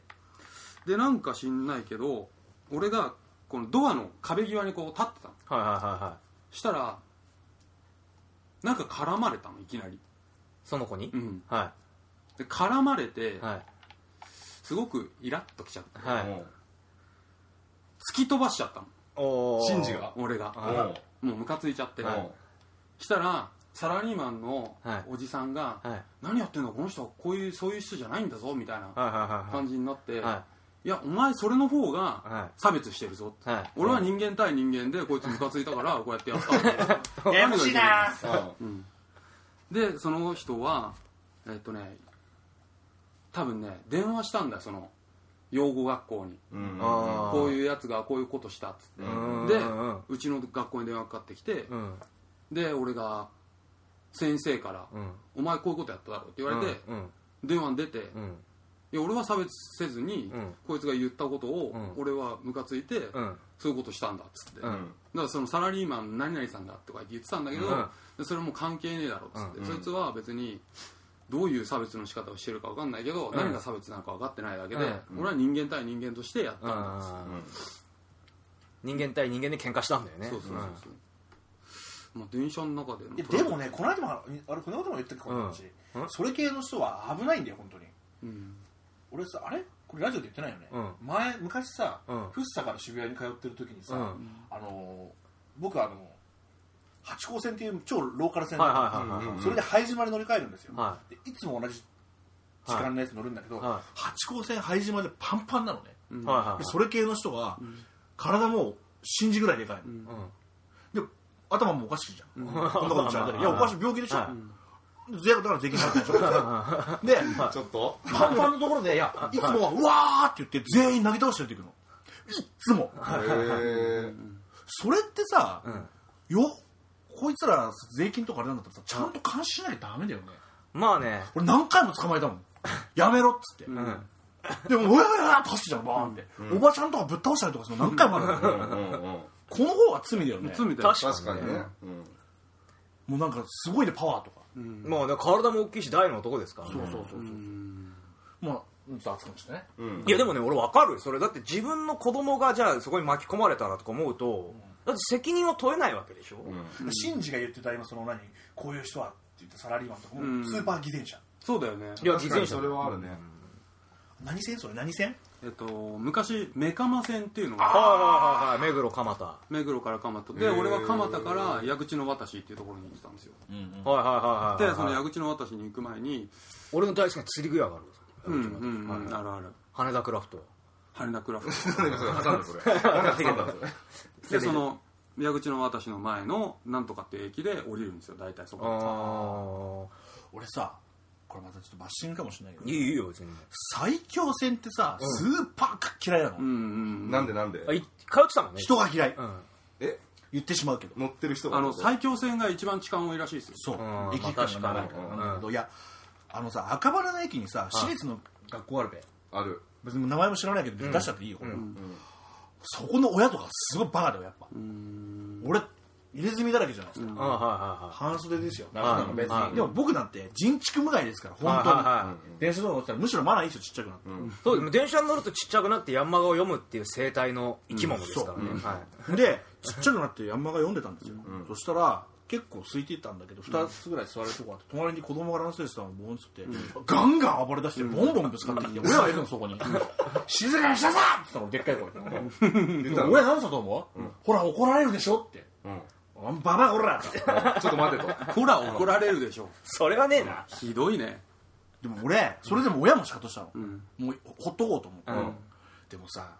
でなんか知んないけど俺がこのドアの壁際にこう立ってたの。はいはいはいはい。したらなんか絡まれたのいきなり、その子に？うん、はで絡まれていはい。すごくイラッときちゃってはい。うん。突き飛ばしちゃったの。おー。シンジが？俺が。うん。もうムカついちゃって、うん。したらサラリーマンのはい。おじさんがはい「何やってんのこの人はこういうそういう人じゃないんだぞ」みたいなはいはいはい感じになって「はい。やお前それの方がは差別してるぞ」いはい。俺は人間対人間でこいつムカついたから こうやってやった。んだよややこしいなうん。でその人はえっとね多分ね電話したんだよその養護学校に。うん。あー。こういうやつがこういうことしたっつって。うん。でうん。うちの学校に電話かかってきてうん。で俺が先生からうん「お前こういうことやっただろ」って言われてうん。電話に出てうん。いや俺は差別せずにうん。こいつが言ったことをうん。俺はムカついてうん。そういうことしたんだっつって。うん。だからそのサラリーマン何々さんだとか言ってたんだけど、うん。でそれも関係ねえだろっつって、うん。そいつは別にどういう差別の仕方をしてるか分かんないけど、ん。何が差別なのか分かってないだけで、うん。俺は人間対人間としてやったんだっつっ人間対人間で喧嘩したんだよね。そうそうそうそう。まあ電車の中でのいやでもねこの間もあれこの間も言ったっけこの話、うん。うん。それ系の人は危ないんだよ本当に。うん。俺さあれ？これラジオで言ってないよね、うん。前昔さ、うん。福生から渋谷に通ってる時にさ、うん。あのー僕あの八高線っていう超ローカル線はいはいはいはいうんそれで拝島に乗り換えるんですよ、はでいつも同じ時間のやつ乗るんだけど、は八高線拝島でパンパンなのね、うん。それ系の人が、体も信じぐらいでかい。の、うん。で頭もおかしいじゃん、こんなこと言っちゃう。いやおかしい。病気でしょ、は税だから税金払ってるでしょ。でちょっとパンパンのところでいやい。つもはうわーって言って全員投げ倒して出てくるのい。っつも。それってさ、ん。よこいつら税金とかあれなんだったらさちゃんと監視しなきゃダメだよね。まあね。俺何回も捕まえたもん。やめろっつって、うん。でもうわーって走ってたのバーンって、おばちゃんとかぶっ倒したりとかするの何回もあるのうんうんうんこの方が罪だよね。罪だよ確か確かにね。もうなんかすごいねパワーとか、もうね体も大きいし大の男ですからね。そうそうそうそう、まあちょっと熱くなっちゃったね、うんいやでもね俺わかる。よそれだって自分の子供がじゃあそこに巻き込まれたらとか思うとだって責任を問えないわけでしょ、シンジが言ってた今その何？こういう人はって言ったサラリーマンとかも、うん。スーパー偽善者。そうだよね。いや確かにそれはあるね。何線それ？何線？えっと昔メカマ線っていうのがはいはいはいはい。目黒蒲田。は目黒から蒲田。で俺は蒲田から矢口の渡しっていうところに行ってたんですよ。いはいはいはいはいでその矢口の渡しに行く前に俺の大好きな釣り具屋があるうんうんうん。あるある。羽田クラフト羽田クラフト。挟んだそれ挟んだそれ。でその 矢口の渡しの前のなんとかっていう駅で降りるんですよ大体そあこ。あ俺さこれまたちょっとバッシングかもしれないけど。いいいいよ別に最強戦ってさ、スーパー嫌いなの、うんうんなんでなんで？あい通ってたもんね。人が嫌い、うん。え？言ってしまうけど。乗ってる人が。あの最強線が一番痴漢多いらしいですよ。そう、うん。駅間が長いからなん。だけどいやあのさ赤羽の駅にさ私立の学校あるべ。ある別に名前も知らないけど出しちゃっていいよ、これ。うん。そこの親とかすごいバカだよやっぱ、うん。俺入れ墨だらけじゃないですか、半袖ですよ、でも僕なんて人畜無害ですから本当に、はいはいはい電車とか乗ってたらむしろマナーいいですよちっちゃくなって、はいそうでも電車に乗るとちっちゃくなってヤンマガを読むっていう生態の生き物ですからね、う。んはい。でちっちゃくなってヤンマが読んでたんですよ、そしたら結構空いてたんだけど2つぐらい座れるとこあって隣に子供がランスレスさんをボーンっつって、ガンガン暴れ出してボンボンぶつかってきて、親がいるのそこに「静かにしなさい!」って言ったのでっかい声。で親何だと思う、ほら怒られるでしょって。うん「あんババアほら!」ってちょっと待てと。ほら怒られるでしょ。それはねえな。ひどいね。でも俺それでも親もシカトしたの、ん。もうほっとこうと思って、うん。でもさ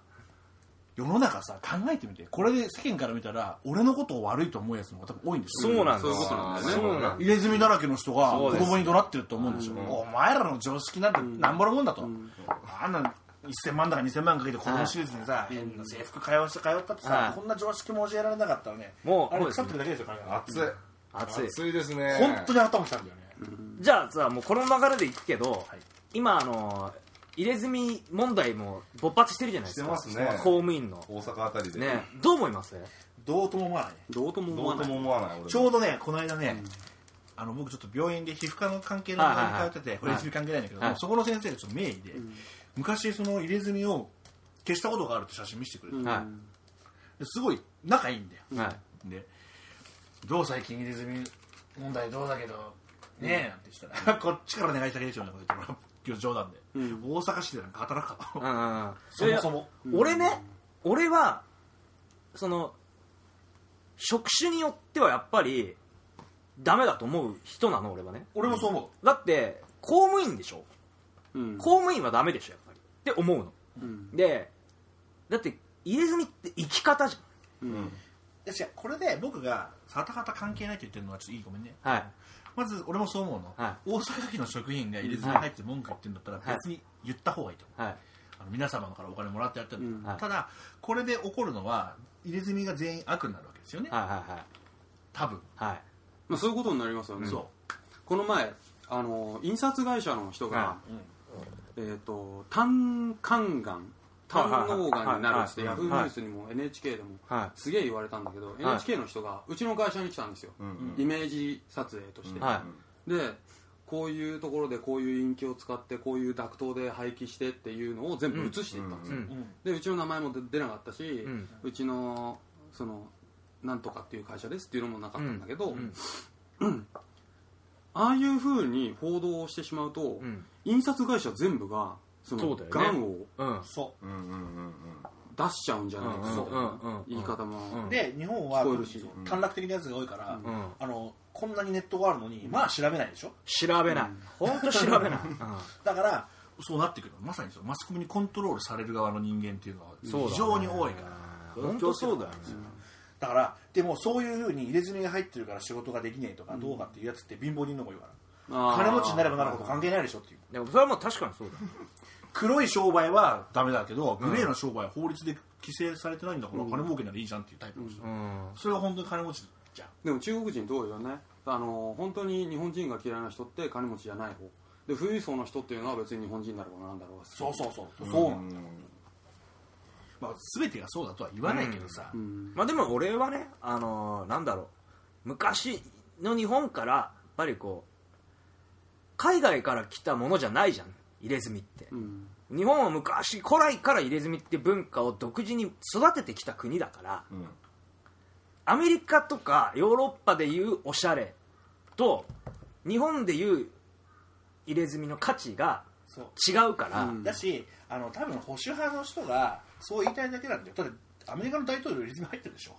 世の中さ考えてみてこれで世間から見たら俺のことを悪いと思うやつの方が多分多いんですよ。そうなんだ。そういうことなんだよね。そうなんだ。入れ墨だらけの人が子供に怒鳴ってると思うんでしょ、お前らの常識なんてなんぼのもんだと、あんな1000万だか2000万かけて子供私立にさ、変な制服通わして通ったってさ、はい。こんな常識も教えられなかったらねもうあれ腐ってるだけですよ彼が熱い。熱い。熱いですね。本当に頭きたんだよね、じゃあさもうこの流れでいくけど、はい。今あの入れ墨問題も勃発してるじゃないですか。してますね。公務員の。大阪あたりで。ね。どう思います？どうとも思わない。どうとも思どうとわないも思わないちょうどねこの間ね、あの僕ちょっと病院で皮膚科の関係の病院に通ってて、これ入れ墨関係ないんだけど、はい。そこの先生がちょっと名医で、昔その入れ墨を消したことがあるって写真見せてくれて、うん。はですごい仲いいんだよ、はい。でどう最近入れ墨問題どうだけどねえなんて言ってたら こっちから願い下げですよねこれ言って今日冗談で、大阪市でなんか働くかうんうん。うんそもそも。いや俺ね俺はその職種によってはやっぱりダメだと思う人なの俺はね。俺もそう思だって公務員でしょ。うん。公務員はダメでしょやっぱり。って思うの。うん。でだって入れ墨って生き方じうん。ういや違うこれで僕がはたはた関係ないと言ってるのはちょっといいごめんね。ゃんはいまず俺もそう思うの、は大阪府の職員が入れ墨入って文句言ってるんだったら別に言った方がいいと。思う、はい。あの皆様からお金もらってやってるんだ、うん。ただこれで起こるのは入れ墨が全員悪になるわけですよね、はいはい多分、はい。はいまあそういうことになりますよね。そこの前あの印刷会社の人がはう、うんえっと胆管がん胆嚢がんになるってヤフーニュースにも NHK でもはすげえ言われたんだけど NHK の人がうちの会社に来たんですよ。うん。イメージ撮影として。はでこういうところでこういう陰気を使ってこういうダクトで排気してっていうのを全部移していったんですよ、でうちの名前も出出なかったし、ん。うちのそのなんとかっていう会社ですっていうのもなかったんだけど、うん。ああいうふうに報道をしてしまうと、ん。印刷会社全部がそのそうだよね。がんをうん。そう。んうんうんうん出しちゃうんじゃないかみたいなうん。う。んうん言い方も、で日本は聞こえるし。短絡的なやつが多いから、うん。あのこんなにネットがあるのにまあ調べないでしょ？調べない。本当調べない。だからそうなってくるまさにそう。マスコミにコントロールされる側の人間っていうのはそうだね。非常に多いから。本当そうだよね。だからでもそういうふうに入れ墨が入ってるから仕事ができねえとかどうかっていうやつって貧乏人の方が多いから。金持ちになればなるほど関係ないでしょっていう。でもそれはもう確かにそうだよ黒い商売はダメだけどグレーの商売は法律で規制されてないんだから金儲けならいいじゃんっていうタイプの人、うん。それが本当に金持ちじゃん。でも中国人どうよね？あの本当に日本人が嫌いな人って金持ちじゃない方。で富裕層の人っていうのは別に日本人だろうがなんだろうが。そうそうそうう。ん。そうなんだまあ、全てがそうだとは言わないけどさ、うん。まあでも俺はねあのーなんだろう。昔の日本からやっぱりこう海外から来たものじゃないじゃん入れ墨って。うん。日本は昔古来から入れ墨って文化を独自に育ててきた国だからうん。アメリカとかヨーロッパでいうおしゃれと日本でいう入れ墨の価値が違うから、うん。だしあの多分保守派の人がそう言いたいだけなんだよ。だってアメリカの大統領入れ墨入ってるでしょ。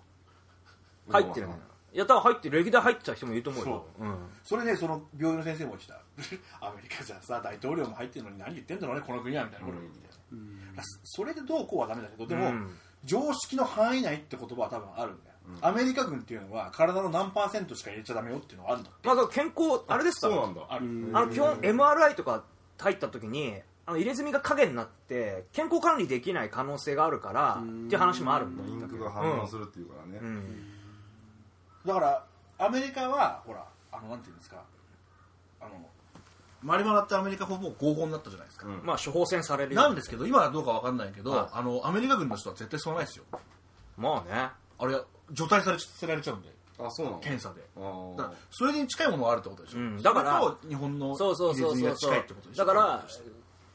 入ってるねいや多分入ってる歴代入ってた人もいると思うよう。ん。それでその病院の先生も言ってた。アメリカじゃさ大統領も入ってるのに何言ってんだろうねこの国はみたいな。ことを言って。たよ、だからそれでどうこうはダメだけどでも、うん。常識の範囲内って言葉は多分あるんだよ、アメリカ軍っていうのは体の何パーセントしか入れちゃダメよっていうのがあるんだまあ健康あれですから。そうなんだ。ある、あの基本 MRI とか入った時にあの入れ墨が影になって健康管理できない可能性があるからっていう話もあるんだよインクが反応するっていうからね、うんだからアメリカはほらあのなんていうんですかあのマリマナってアメリカ法も合法になったじゃないですか、うん。まあ処方箋されるよなんですけど今はどうかわかんないけど、はい。あのアメリカ軍の人は絶対そうないですよ。まあね。あれ除隊されさせられちゃうんであそうなの？検査で。あー。だからそれに近いものがあるってことでしょ、うん。だからそれと日本のそうそうそうそう。そう墨が近いってことでしょ。だから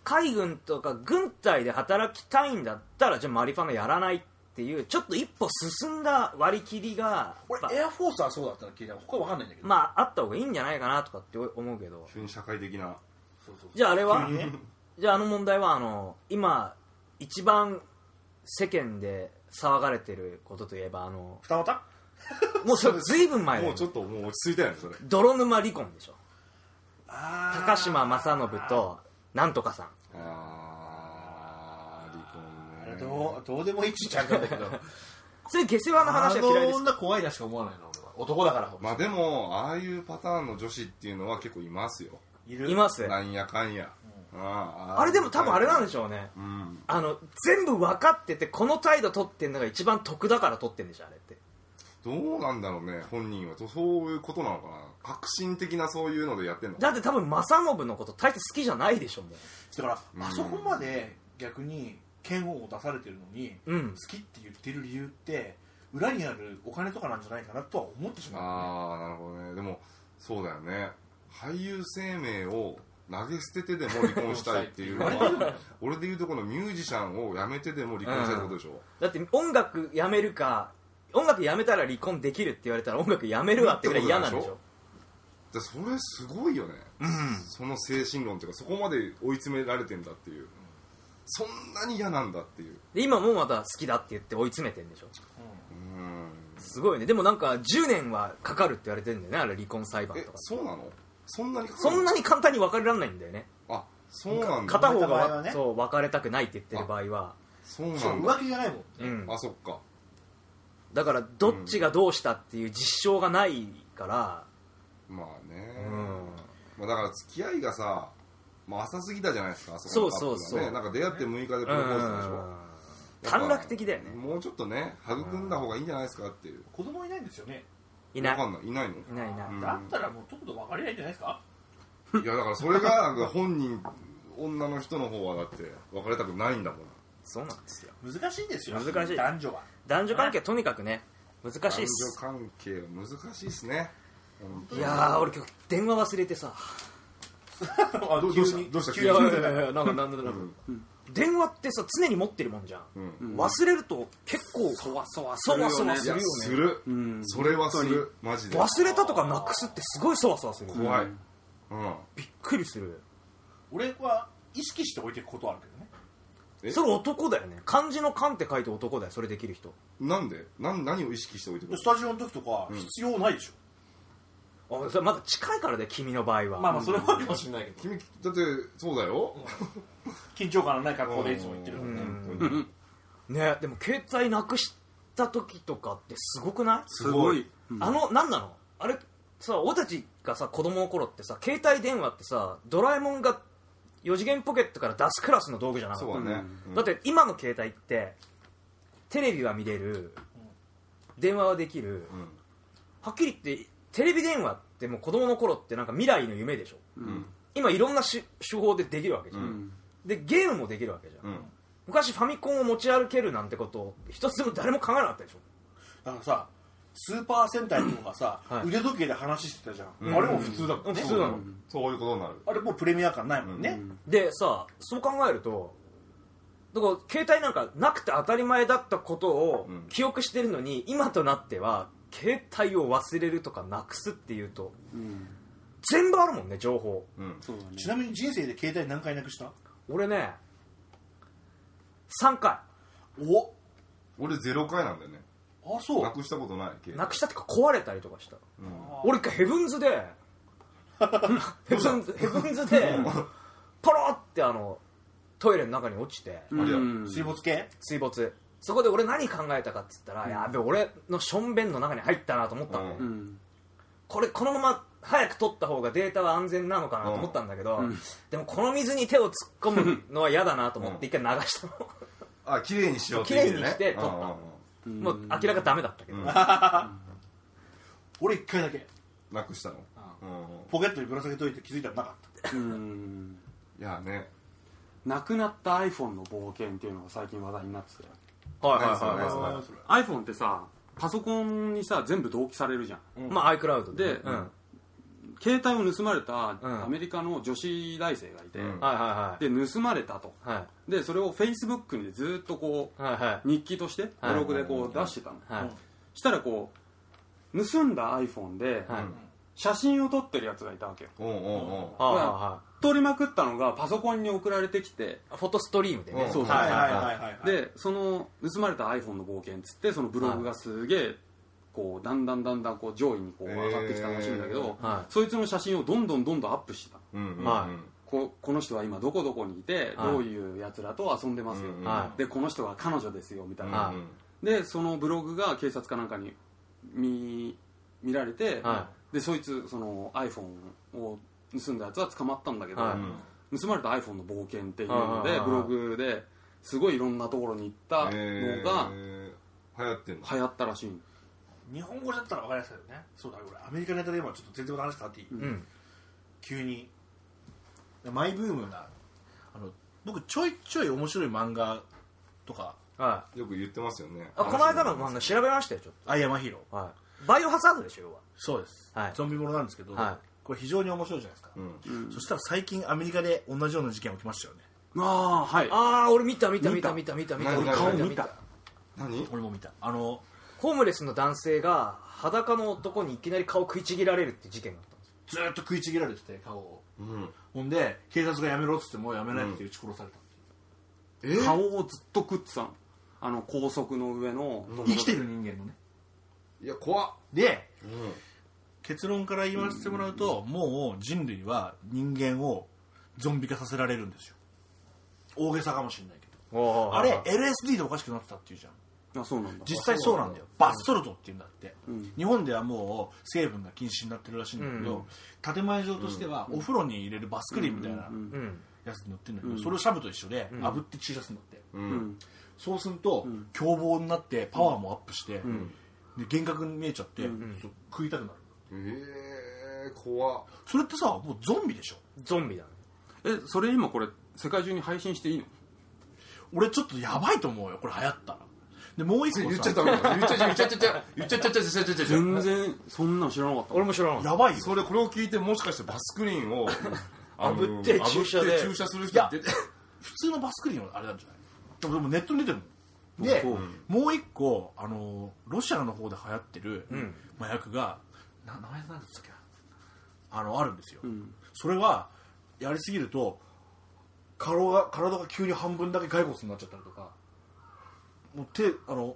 海軍とか軍隊で働きたいんだったらじゃあマリファナやらないっていうちょっと一歩進んだ割り切りが俺エアフォースはそうだったの聞いた他は分かんないんだけど、まああった方がいいんじゃないかなとかって思うけど。非社会的な。そうそうそう。じゃああれは？じゃああの問題はあの今一番世間で騒がれてることといえばあの二股？もうそれずいぶん前もうちょっともう落ち着いたよねそれ。泥沼離婚でしょ。高島正信となんとかさんね。どうどうでもいいっちゃうんだけど。そういう下世話の話は嫌いです。あの女怖いなしか思わないの俺は。男だからまあでもああいうパターンの女子っていうのは結構いますよ。いる。います。なんやかんや、あーあれでも多分あれなんでししょうね。うん。あの全部分かっててこの態度取ってんのが一番得だから取ってんでしょあれって。どうなんだろうね本人は。とそういうことなのかな。革新的なそういうのでやってんのだって多分正信のこと大して好きじゃないでしょもだからあそこまで逆に嫌悪を出されてるのに、ううん。好きって言ってる理由って裏にあるお金とかなんじゃないかなとは思ってしまう、ああなるほどね。でもそうだよね。俳優生命を投げ捨ててでも離婚したいっていうのは 俺でいうとこのミュージシャンを辞めてでも離婚したいってことでしょ、だって音楽やめるか音楽やめたら離婚できるって言われたら音楽やめるわってぐらい嫌なんでしょ？でそれすごいよね、その精神論っていうかそこまで追い詰められてんだっていうそんなに嫌なんだっていう。で今もまた好きだって言って追い詰めてんでしょ。うん。すごいね。でもなんか10年はかかるって言われてるんだよねあれ離婚裁判えとか。そうなの？そんなに？かかそるんなに簡単に別れられないんだよね。あそうなんだ。片方別れた場合が、はね。そう別れたくないって言ってる場合は。そうそうなんだ。浮気じゃないもん。うん。あそっか。だからどっちがどうしたっていう実証がないから。まあね、うんまあ、だから付き合いがさ、まあ、浅すぎたじゃないですかそうこのカップルはね。そうそう。なんか出会って6日でプロポーズでしょ短絡的だよね。もうちょっとね育んだ方がいいんじゃないですかっていう。子供いないんですよね。いない。わかんない。いないの？いないいない。うん。だったらもうとっとと別れないんじゃないですか？いやだからそれが本人女の人の方はだって別れたくないんだもん。そうなんですよ。難しいですよ。難しい。男女は。男女関係とにかくね難しい男女っす関係は難しいですね。いやー俺今日電話忘れてさ あどうどうしたどうした急に。いやいやいやいやなんかなんだなんか、電話ってさ常に持ってるもんじゃん、うん。忘れると結構そわそわそわそわするよね。する。うん。それはする。マジで。忘れたとかなくすってすごいそわそわするよ怖い。うん。びっくりする。俺は意識して置いていくことはあるけどね。え？それ男だよね。漢字の「漢」って書いて男だよそれできる人。なんで？なん何を意識しておいてくるスタジオの時とか必要ないでしょ、あそれまだ近いからで君の場合は。まあまあそれはあるかもしれないけど。君だってそうだよ。緊張感のない格好でいつも言ってるからね。うん。ねでも携帯なくした時とかってすごくない、すごい。あの何なの？あれさ俺たちがさ子供の頃ってさ携帯電話ってさドラえもんが4次元ポケットから出すクラスの道具じゃなかった？そうだね。うん。だって今の携帯ってテレビは見れる。電話はできる。うん。はっきり言ってテレビ電話ってもう子供の頃ってなんか未来の夢でしょ。うん。今いろんなし手法でできるわけじゃん、うん。でゲームもできるわけじゃん、うん。昔ファミコンを持ち歩けるなんてことを一つでも誰も考えなかったでしょ。だからさスーパー戦隊とかさ、はい。腕時計で話してたじゃん、うん。あれも普通だもんね、普通なの。そういうことになる。あれもうプレミア感ないもんね、でさそう考えるとだから携帯なんかなくて当たり前だったことをうん。記憶してるのに、今となっては携帯を忘れるとかなくすっていうとうん。全部あるもんね情報。うん。そうだね。ちなみに人生で携帯何回なくした？俺ね3回。お俺ゼロ回なんだよね。あそう。なくしたことない携帯。なくしたってか壊れたりとかした。うん。俺一回ヘブンズで ヘブンズヘブンズでポロってあのトイレの中に落ちて。うん。水没系？水没そこで俺何考えたかっつったら、やべ俺のしょんべんの中に入ったなと思ったの、ねうん。うんこれこのまま早く取った方がデータは安全なのかなと思ったんだけど、うん。でもこの水に手を突っ込むのは嫌だなと思って一回流したの、あ綺麗にしようっていうね。綺麗にして撮ったうん。うんうんうん。もう明らかダメだったけど、うん。俺1回だけ。なくしたの？うん。ポケットにぶら下げといて気づいたらなかった。うん。いやね。なくなった iPhone の冒険っていうのが最近話題になっててはいはいはいはい。iPhone ってさパソコンにさ全部同期されるじゃん。まあ iCloud でうん、携帯を盗まれたうん。アメリカの女子大生がいて、うん。はいはいで盗まれたと。はい。でそれを Facebook にずっとこはいはい。はう日記としてはい。ブログでこう出してたの、い。はいしたらこう盗んだ iPhone ではい。写真を撮ってるやつがいたわけよ。うんうんうん。はあはあは撮りまくったのがパソコンに送られてきて。あフォトストリームでね。うん。そうそう。はいはいはいはいはい。でその盗まれた iPhone の冒険っつってそのブログがすげえこうだんだんだんだんこう上位にこう上がってきたらしいんだけど、えーはい。そいつの写真をどんどんどんどんアップしてた。うんうんうん。はここの人は今どこどこにいてはい。どういうやつらと遊んでますよ、でこの人は彼女ですよみたいな、はい。でそのブログが警察かなんかに見見られて、はでそいつその iPhone を盗んだやつは捕まったんだけど、はい。盗まれた iPhone の冒険っていうのでブログですごいいろんなところに行ったのえがー流行ってんの？流行ったらしい日本語だったら分かりやすいよね。そうだ俺アメリカネタで今ちょっと全然話変わって。いい、うん。急に。マイブームなあの僕ちょいちょい面白い漫画とか。はよく言ってますよね。あこの間の漫画調べましたよちょっアイアマヒーローとはい。バイオハザードでしょ要は。そうです、はい。ゾンビものなんですけど、はいこれ非常に面白いじゃないですか、うん。そしたら最近アメリカで同じような事件起きましたよね。ああはい。ああ俺見た見た見た見た。見た見た何見た。何見た。何？俺も見た。あのホームレスの男性が裸の男にいきなり顔食いちぎられるって事件があったんですよ。ずーっと食いちぎられてて顔を。うん。ほんで警察がやめろっつってもうやめないって撃ち殺されたって。いう、え？顔をずっと食ってたのあの高速の上の。生きてる人間のね。いや怖っ。でうん結論から言わせてもらうと、もう人類は人間をゾンビ化させられるんですよ。大げさかもしれないけど。あれ LSD でおかしくなってたっていうじゃん。あそうなんだ。実際そうなんだよ。バスソルトっていうんだって、うん。日本ではもう成分が禁止になってるらしいんだけど、うん建前上としてはお風呂に入れるバスクリーンみたいなやつに乗ってるんだけど、うん。それをシャブと一緒で炙って散らすんだって、そうすると、ん。凶暴になってパワーもアップして、ん。で幻覚に見えちゃって、食いたくなるええ、怖それってさもうゾンビでしょ？ゾンビだね。えそれ今これ世界中に配信していいの？俺ちょっとやばいと思うよこれ流行ったら。でもう一個言っちゃった言っちゃっちゃ言っちゃ言っちゃ言っちゃっちゃ全然そんなの知らなかった。俺も知らなかった。やばいよそれこれを聞いてもしかしてバスクリーンをあぶって注射で。注射する人って普通のバスクリーンはあれなんじゃない？でもネットに出てるもんで、もう一個あのロシアの方で流行ってる麻薬が、な名前なんだったっけ？なあのあるんですよ、ん。それはやりすぎると体が体が急に半分だけ骸骨になっちゃったりとかもう手あの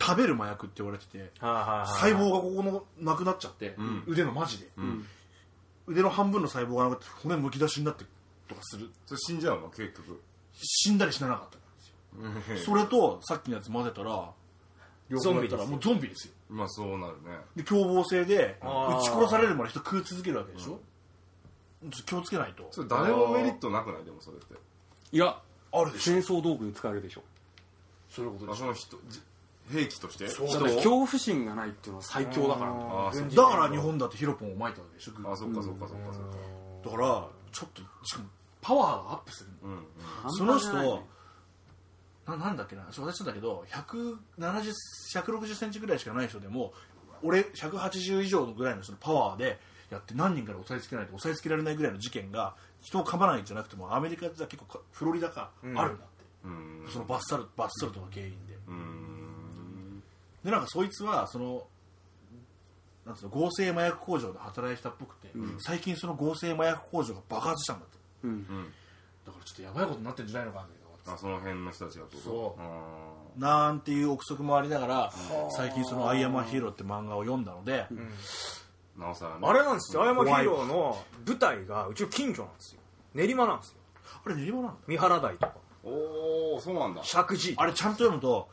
食べる麻薬って言われてて細胞がここのなくなっちゃって、ん。腕のマジで、ん。腕の半分の細胞がなくなって骨むき出しになってとかする。それ死んじゃうの？結局。死んだり死ななかったんですよ。それとさっきのやつ混ぜたら両方やったらもうゾンビですよ。まあそうなるね。で凶暴性であー。撃ち殺されるまで人食い続けるわけでしょ、ちょっと気をつけないと。それ誰もメリットなくない？でもそれって。いやあるでしょ。戦争道具で使えるでしょ。そういうことあでしょ。その人じ兵器として？そう。だって恐怖心がないっていうのは最強だからねあーそう。だから日本だってヒロポンを撒いたわけでしょ。あそっかそっかそっかそっか。だからちょっとしかもパワーがアップするうんうん。その人なななんだっけな私だけど170 160センチぐらいしかない人でも俺180以上のぐらいの人のパワーでやって何人から押さえつけないと押さえつけられないぐらいの事件が人を噛まないんじゃなくてもアメリカじゃ結構かフロリダか、あるんだって。うん。そのバッサルバッサルとか原因で。うん。でなんかそいつはそのなんつうの合成麻薬工場で働いてたっぽくて、最近その合成麻薬工場が爆発したんだって。うん。うん。だからちょっとやばいことになってんじゃないのかなってあその辺の人たちがそう。あなんていう憶測もありながら最近その「アイアマヒーロー」って漫画を読んだので、ーなおさらね。あれなんですよ、青山ヒ怖いーローの舞台がうちの近所なんですよ。練馬なんですよ。あれ練馬なんだ三原台とか、おおそうなんだ。石神井。あれちゃんと読むと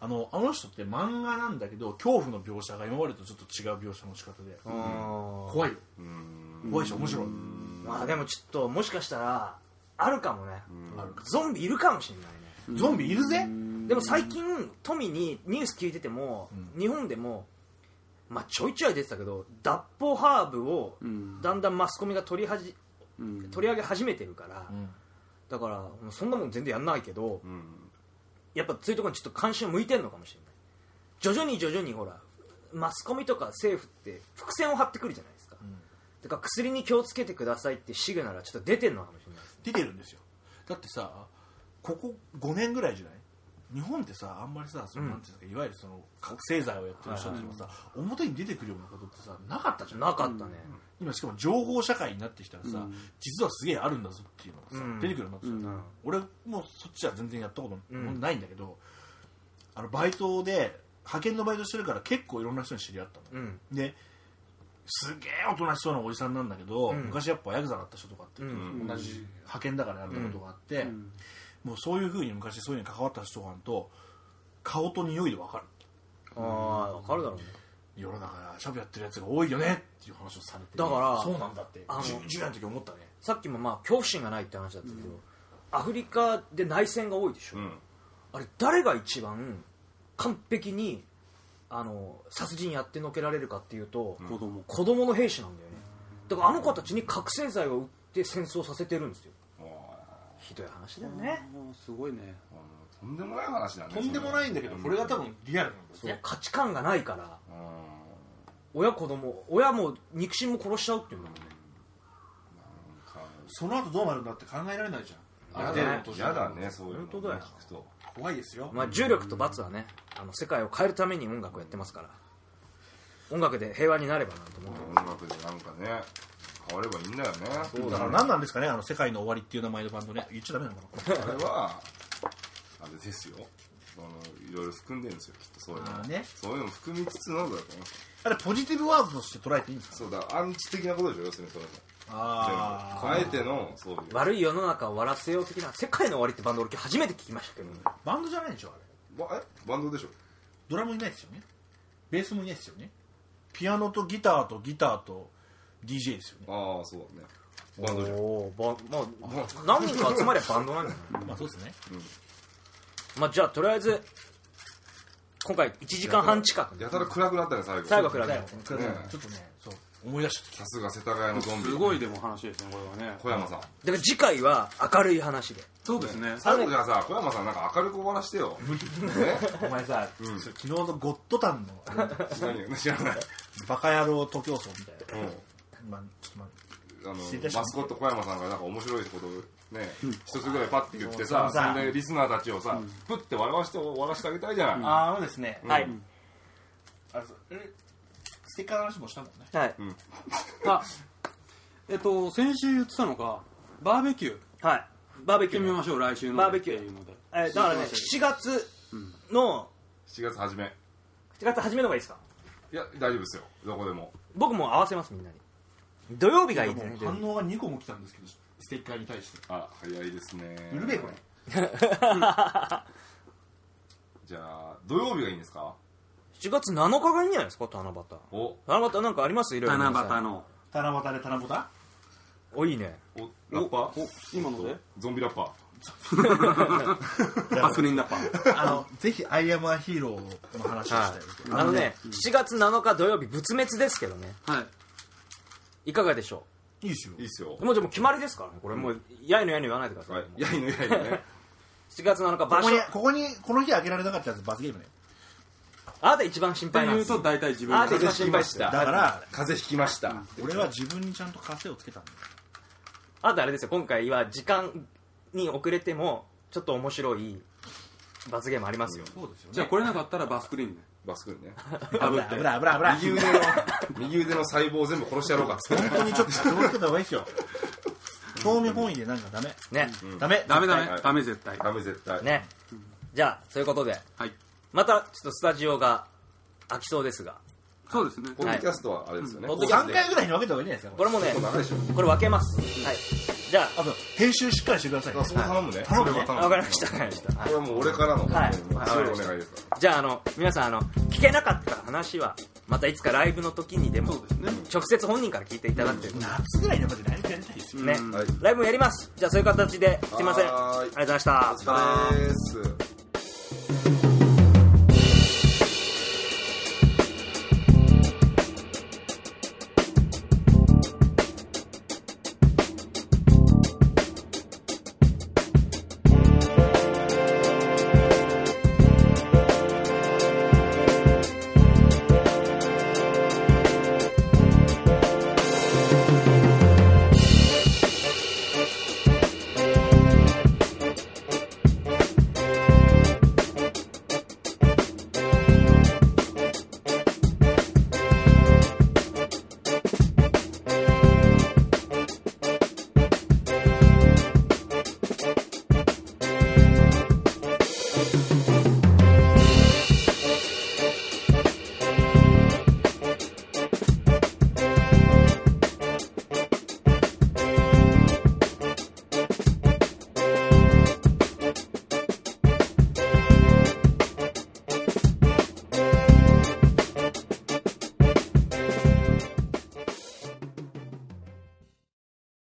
あのあの人って漫画なんだけど恐怖の描写が今までとちょっと違う描写の仕方で。怖怖いよ。うん。怖いし面白い。まあでもちょっともしかしたらあるかもね、ゾンビいるかもしれないね。ゾンビいるぜ。でも最近富にニュース聞いてても、日本でもまあちょいちょい出てたけど脱法ハーブをうん。だんだんマスコミが取りはじうん。取り上げ始めてるから、ん。だからそんなもん全然やんないけどうん。やっぱそういうところにちょっと関心を向いてるのかもしれない。徐々に徐々にほらマスコミとか政府って伏線を張ってくるじゃないですか、だから薬に気をつけてくださいってシグナルはちょっと出てるのかもしれないです。ね出てるんですよ。だってさここ5年ぐらいじゃない？日本ってさあんまりさその、なんていうんですかいわゆるその覚醒剤をやってる人たちもさ、表に出てくるようなことってさなかったじゃん。なかったね、今しかも情報社会になってきたらさ、うん。実はすげえあるんだぞっていうのがさ、うん。出てくるようになってきた、うん。俺もそっちは全然やったことうん。ないんだけど、あのバイトで派遣のバイトしてるから結構いろんな人に知り合ったの、うん。ですげえおとなしそうなおじさんなんだけど、うん。昔やっぱヤクザだった人とかって、うん。同じ派遣だからやったことがあって、うん。もうそういうふうに昔そういうのに関わった人とかと顔と匂いで分かる。ああ分かるだろうね。世の中シャブやってるやつが多いよねっていう話をされてだからそうなんだってあのじゅ10代の時思ったね。さっきもまあ恐怖心がないって話だったけど、アフリカで内戦が多いでしょ、うん。あれ誰が一番完璧にあの殺人やってのけられるかっていうと、子供。子供の兵士なんだよね。だからあの子たちに覚醒剤を売って戦争させてるんですよ。ひどい話だよね。すごいね。とんでもない話だね。とんでもないんだけどこれが多分リアルなんですそうね価値観がないからう親子供親も肉親も殺しちゃうっていうんだもんねその後どうなるんだって考えられないじゃん。やだねそういうの。本当だよ。聞くと怖いですよ、まあ、重力と罰はねあの世界を変えるために音楽をやってますから。音楽で平和になればなと思って音楽でなんかね変わればいいんだよね。だから何なんですかねあの世界の終わりっていう名前のバンドね。言っちゃダメなのかな。あれはあれですよ。あのいろいろ含んでるんですよきっとそういうの。ね。そういうのも含みつつのだと思いますあれポジティブワードとして捉えていいんですか？そうだアンチ的なことでしょ要するにそれもああえてのそういう。悪い世の中を終わらせよう的な世界の終わりってバンド俺今日初めて聞きましたけど、バンドじゃないでしょあれ。ばえ？バンドでしょ。ドラムいないですよね。ベースもいないですよね。ピアノとギターとギターと DJ ですよね。ああそうだね。バンドじゃん。おーばまあ何人か集まればバンドなんじゃないまあそうですね。まあじゃあとりあえず今回1時間半近く。やたら暗くなったね最後。最後暗くだなった。よねちょっとねそう思い出しちゃっさすが世田谷のゾンビ。すごいでも話ですねこれはね。小山さん。だから次回は明るい話で。そうですね。最後じゃあさ小山さんなんか明るく終わらしてよ。お前さ、昨日のゴッドタンの何知らない。バカ野郎徒競走みたいな、うん。まあ、ちょっとまあの失礼いたしましたマスコット小山さんがなんか面白いことね一つぐらいパッて言ってさそうそう。それでリスナーたちをさプッて笑わして終わらせてあげたいじゃない。あのですね、はい、あそうえステッカーの話もしたもんね。はい。あえっと先週言ってたのがバーベキュー。はい。バーベ行ってキューみましょう来週のバーベキュー。っていうので。えーだからね7月の7月初め。7月初めの方がいいですか？いや大丈夫ですよ。どこでも。僕も合わせますみんなに。土曜日がいいですね反応が2個も来たんですけどステッカーに対して。あ早いですね。うるべえこれ。じゃあ土曜日がいいんですか？7月7日がいいんじゃないですか？七夕。お。七夕なんかあります？いろいろ七夕の。七夕で七夕？おいいね。おラッパ？ーお今ので？ゾンビラッパ。バスクリンラッパ。ーあのぜひ「アイアムアヒーロー」の話をしたいはい。あのね7月7日土曜日仏滅ですけどね。はい。いかがでしょいいですよ。ーいいっすよ。うもうじゃあもう決まりですからねこれ。もうやいのやいの言わないでください、はい。やいのやいのね。7月7日こ場所。こにここにこの日開けられなかったやつ罰ゲームねあなた一番心配なんですいうと大体自分があで風邪ひきました。だから風邪ひきました。俺は自分にちゃんと枷をつけたんだよ。あなたあれですよ。今回は時間に遅れてもちょっと面白い罰ゲームありますよ、そうですよじゃあ来れなかったらバスクリーンね。バスクリね。かぶって。危ない危ない危ない。右腕の右腕の細胞を全部殺してやろうかっつって。本当にちょっと気をつけた方がいいですよ。興味本位でなんかダメ。ね、ダメダメダメ。はい。ダメ絶対。ダメ絶対。ね。じゃあそういうことで。はいまたちょっとスタジオが空きそうですが。そうですね。ポッドキャストはあれですよね。ポッドキャス3回ぐらいに分けた方がいいんじゃないですかこれ。もねこれダメでしょこれ分けます。はい。じゃあ。と編集しっかりしてくださいあそこ頼むね。頼むね。それは頼分かりました分かりました、はいこれはもう俺からのはい。強いお願いです。かじゃああの皆さんあの聞けなかった話はまたいつかライブの時にでもそうですね。直接本人から聞いていただくという、夏ぐらいにやっぱりライブやりたいですよね、はいライブもやります。じゃあそういう形ですいません。あはーいりがとうございました。お疲れです